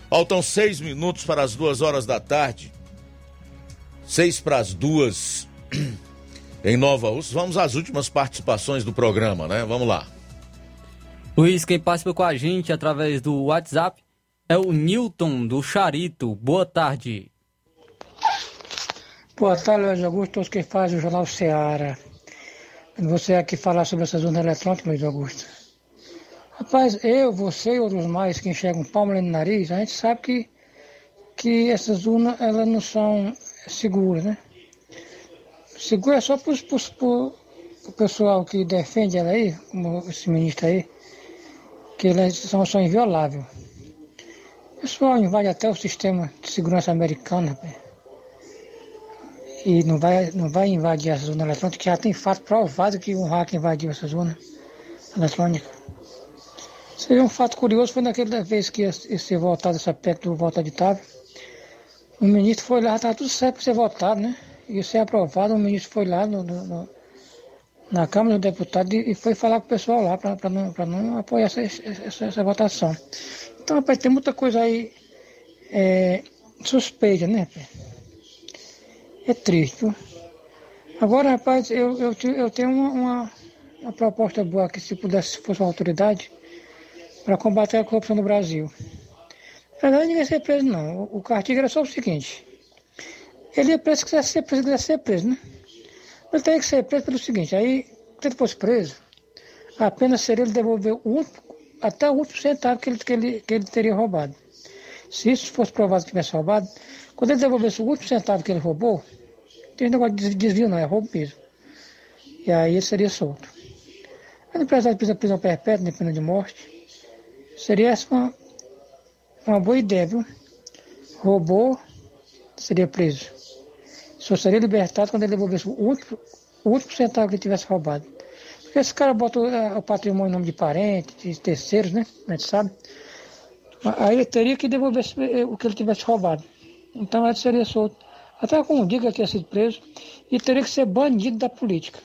Faltam seis minutos para as duas horas da tarde. Seis para as duas em Nova Rússia. Vamos às últimas participações do programa, né? Vamos lá. Luiz, quem participa com a gente através do WhatsApp é o Newton do Charito. Boa tarde. Boa tarde, Luiz Augusto, todos que fazem o Jornal Seara. Você aqui falar sobre essas urnas eletrônicas, Luiz Augusto. Rapaz, eu, você e outros mais que enxergam palma no nariz, a gente sabe que, que essas urnas elas não são seguras, né? Segura é só para o pessoal que defende ela aí, como esse ministro aí, que elas são, são invioláveis. O pessoal invade até o sistema de segurança americano, rapaz e não vai, não vai invadir essa zona eletrônica, que já tem fato provado que um hacker invadiu essa zona eletrônica. Seria um fato curioso, foi naquela vez que ia ser votado essa PEC do voto aditável. O ministro foi lá, estava tudo certo para ser votado, né? Ia ser aprovado, o ministro foi lá no, no, na Câmara dos Deputados e, e foi falar com o pessoal lá para não, não apoiar essa, essa, essa, votação. Então, rapaz, tem muita coisa aí é, suspeita, né? é triste. Viu? Agora, rapaz, eu, eu, eu tenho uma, uma, uma, proposta boa que se pudesse, se fosse uma autoridade, para combater a corrupção no Brasil. Na verdade, ninguém ser preso, não. O, o Cartiga era só o seguinte. Ele ia preso se quisesse ser preso, quisesse ser preso, né? Ele teria que ser preso pelo seguinte, aí, se ele fosse preso, a pena seria ele devolver o último, até o último centavo que ele, que, ele, que ele teria roubado. Se isso fosse provado que tivesse roubado, quando ele devolvesse o último centavo que ele roubou, tem negócio de desvio não, é roubo mesmo. E aí ele seria solto. Mas não precisava de prisão perpétua, nem pena de morte. Seria essa uma, uma boa ideia, viu? Roubou, seria preso. Só seria libertado quando ele devolvesse o último, o último centavo que ele tivesse roubado. Porque esse cara bota o, o patrimônio em nome de parentes, de terceiros, né? A gente sabe. Aí ele teria que devolver o que ele tivesse roubado. Então ele seria solto até com diga que ia ser preso e teria que ser banido da política.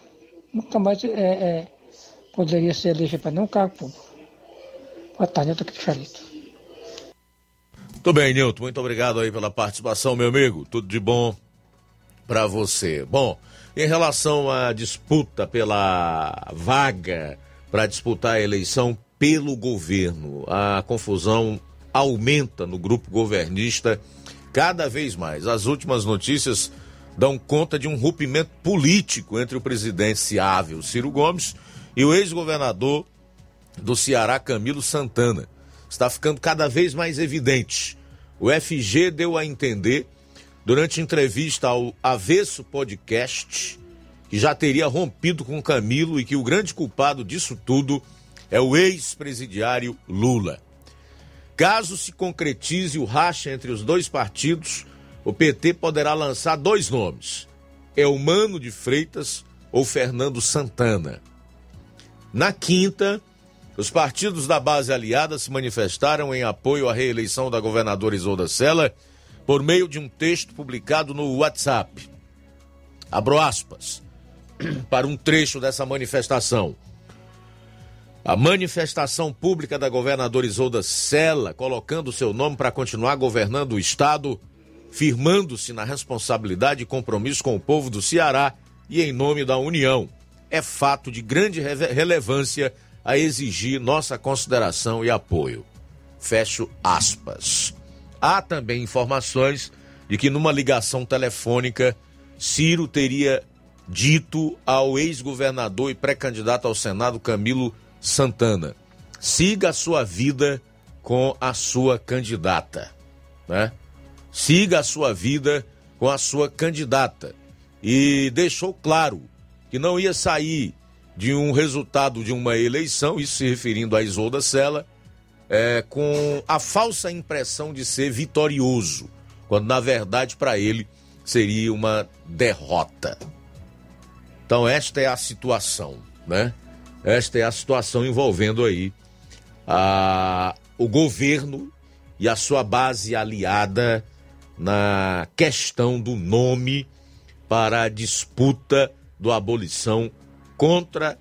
Nunca mais é, é, poderia ser eleito para nenhum cargo público. Boa tarde, eu estou aqui de Charito. Muito bem, Nilton. Muito obrigado aí pela participação, meu amigo. Tudo de bom para você. Bom, em relação à disputa pela vaga para disputar a eleição pelo governo, a confusão aumenta no grupo governista cada vez mais. As últimas notícias dão conta de um rompimento político entre o presidenciável Ciro Gomes e o ex-governador do Ceará, Camilo Santana. Está ficando cada vez mais evidente. O FG deu a entender, durante entrevista ao Avesso Podcast, que já teria rompido com Camilo e que o grande culpado disso tudo é o ex-presidiário Lula. Caso se concretize o racha entre os dois partidos, o PT poderá lançar dois nomes: Elmano de Freitas ou Fernando Santana. Na quinta, os partidos da base aliada se manifestaram em apoio à reeleição da governadora Isolda Sela por meio de um texto publicado no WhatsApp. Abro aspas para um trecho dessa manifestação. A manifestação pública da governadora Isolda Sela, colocando seu nome para continuar governando o Estado, firmando-se na responsabilidade e compromisso com o povo do Ceará e em nome da União. É fato de grande relevância a exigir nossa consideração e apoio. Fecho aspas. Há também informações de que numa ligação telefônica, Ciro teria dito ao ex-governador e pré-candidato ao Senado Camilo Santana. Siga a sua vida com a sua candidata, né? Siga a sua vida com a sua candidata. E deixou claro que não ia sair de um resultado de uma eleição, isso se referindo a Isolda Sela, é, com a falsa impressão de ser vitorioso, quando na verdade para ele seria uma derrota. Então esta é a situação, né? Esta é a situação envolvendo aí a, o governo e a sua base aliada na questão do nome para a disputa do abolição contra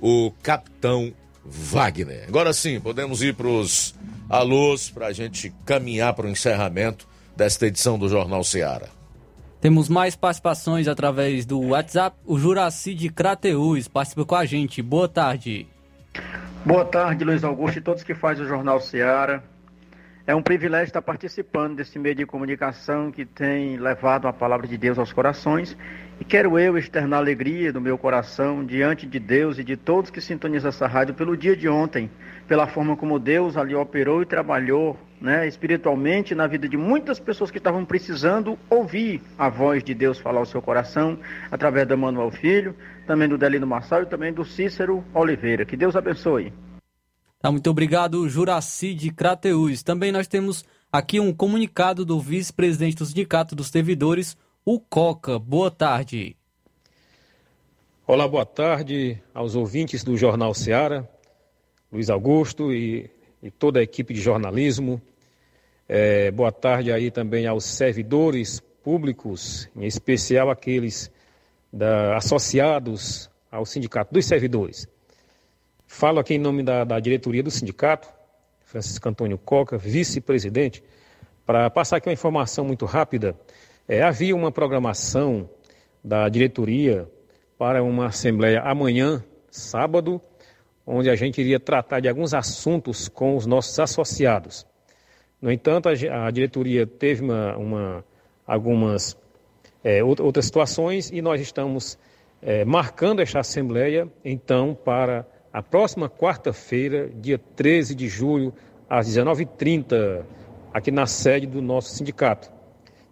o capitão Wagner. Agora sim, podemos ir para os alôs para a gente caminhar para o encerramento desta edição do Jornal Seara. Temos mais participações através do WhatsApp. O Juraci de Crateús participa com a gente. Boa tarde. Boa tarde, Luiz Augusto e todos que fazem o Jornal Seara. É um privilégio estar participando desse meio de comunicação que tem levado a palavra de Deus aos corações. E quero eu externar alegria do meu coração diante de Deus e de todos que sintonizam essa rádio pelo dia de ontem, pela forma como Deus ali operou e trabalhou né, espiritualmente na vida de muitas pessoas que estavam precisando ouvir a voz de Deus falar ao seu coração, através do Manuel Filho, também do Delino Marçal e também do Cícero Oliveira. Que Deus abençoe. Tá, muito obrigado, Juraci de Crateús. Também nós temos aqui um comunicado do vice-presidente do Sindicato dos Servidores, o Coca. Boa tarde. Olá, boa tarde aos ouvintes do Jornal Seara, Luiz Augusto e, e toda a equipe de jornalismo. É, boa tarde aí também aos servidores públicos, em especial aqueles da, associados ao Sindicato dos Servidores. Falo aqui em nome da, da diretoria do sindicato, Francisco Antônio Coca, vice-presidente, para passar aqui uma informação muito rápida. É, havia uma programação da diretoria para uma assembleia amanhã, sábado, onde a gente iria tratar de alguns assuntos com os nossos associados. No entanto, a, a diretoria teve uma, uma algumas é, outras situações e nós estamos é, marcando esta assembleia, então, para a próxima quarta-feira, dia 13 de julho, às 19h30, aqui na sede do nosso sindicato,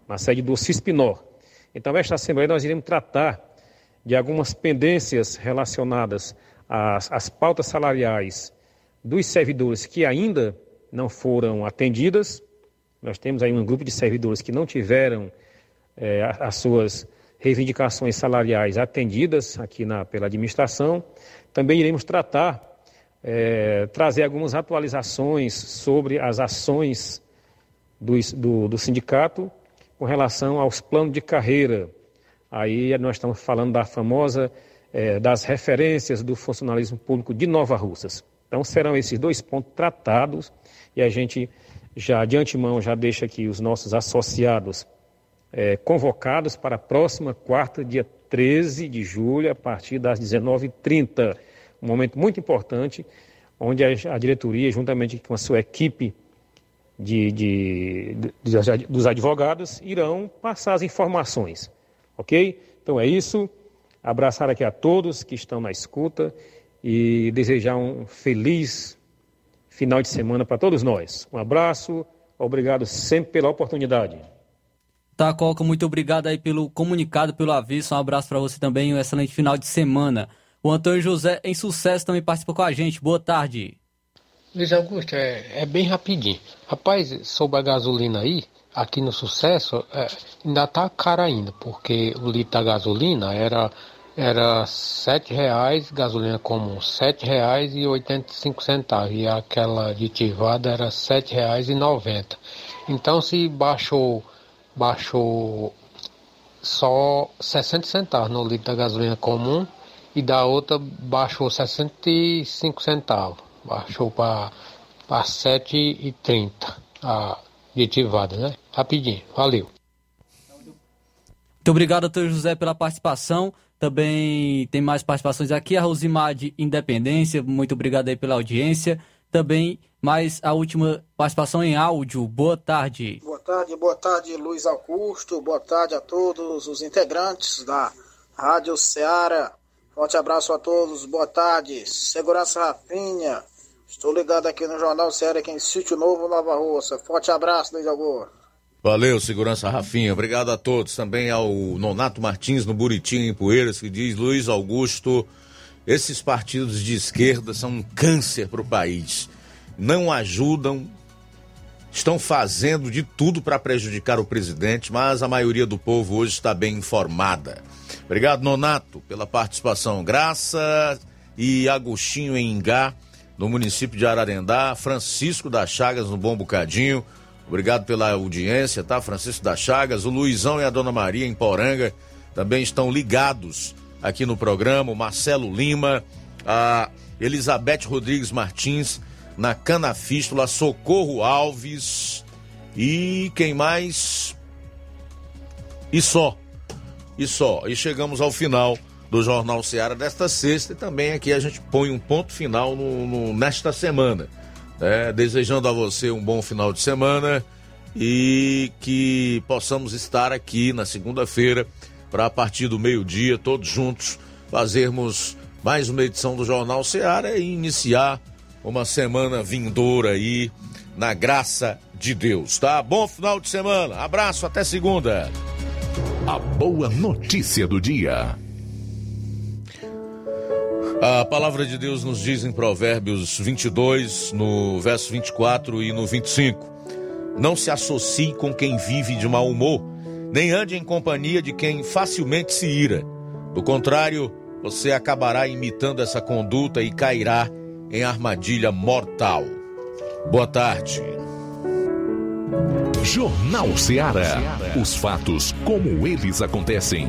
na sede do CISPINOR. Então, esta Assembleia nós iremos tratar de algumas pendências relacionadas às, às pautas salariais dos servidores que ainda não foram atendidas. Nós temos aí um grupo de servidores que não tiveram é, as suas reivindicações salariais atendidas aqui na, pela administração. Também iremos tratar, é, trazer algumas atualizações sobre as ações do, do, do sindicato com relação aos planos de carreira. Aí nós estamos falando da famosa, é, das referências do funcionalismo público de Nova Russas. Então serão esses dois pontos tratados e a gente já de antemão já deixa aqui os nossos associados é, convocados para a próxima quarta, dia 13 de julho, a partir das 19h30. Um momento muito importante, onde a, diretoria, juntamente com a sua equipe de, de, de, dos advogados, irão passar as informações. Ok? Então é isso. Abraçar aqui a todos que estão na escuta e desejar um feliz final de semana para todos nós. Um abraço, obrigado sempre pela oportunidade. Tá, Coca, muito obrigado aí pelo comunicado, pelo aviso. Um abraço para você também, um excelente final de semana. O Antônio José, em sucesso, também participa com a gente. Boa tarde. Luiz Augusto, é, é bem rapidinho. Rapaz, sobre a gasolina aí, aqui no sucesso, é, ainda tá cara ainda, porque o litro da gasolina era era sete reais, gasolina comum, sete reais e oitenta e cinco centavos, e aquela aditivada era sete reais e noventa. Então se baixou baixou só 60 centavos no litro da gasolina comum e da outra baixou 65 centavos. Baixou para 7,30 a aditivada, né? Rapidinho, valeu. Muito obrigado, doutor José, pela participação. Também tem mais participações aqui. A Rosimar de Independência, muito obrigado aí pela audiência. Também mais a última participação em áudio. Boa tarde. Boa tarde, boa tarde, Luiz Augusto. Boa tarde a todos os integrantes da Rádio Ceará. Forte abraço a todos, boa tarde. Segurança Rafinha. Estou ligado aqui no Jornal Ceará, aqui em Sítio Novo, Nova Russa. Forte abraço, Luiz Augusto. Valeu, segurança Rafinha. Obrigado a todos. Também ao Nonato Martins, no Buritim, em Poeiras, que diz: Luiz Augusto, esses partidos de esquerda são um câncer para o país. não ajudam, estão fazendo de tudo para prejudicar o presidente, mas a maioria do povo hoje está bem informada. Obrigado, Nonato, pela participação. Graça e Agostinho em Ingá, no município de Ararendá. Francisco das Chagas, no Bom Bocadinho. Obrigado pela audiência, tá? Francisco das Chagas. O Luizão e a Dona Maria em Poranga também estão ligados aqui no programa. O Marcelo Lima, a Elizabeth Rodrigues Martins na Canafístula, Socorro Alves e quem mais? E só. E só. E chegamos ao final do Jornal Seara desta sexta e também aqui a gente põe um ponto final no, no nesta semana. Né? Desejando a você um bom final de semana e que possamos estar aqui na segunda-feira para a partir do meio-dia, todos juntos, fazermos mais uma edição do Jornal Seara e iniciar uma semana vindoura aí, na graça de Deus, tá? Bom final de semana, abraço, até segunda. A boa notícia do dia. A palavra de Deus nos diz em Provérbios 22, no verso 24 e no 25: Não se associe com quem vive de mau humor, nem ande em companhia de quem facilmente se ira. Do contrário, você acabará imitando essa conduta e cairá em armadilha mortal. Boa tarde. Jornal Ceará. Os fatos como eles acontecem.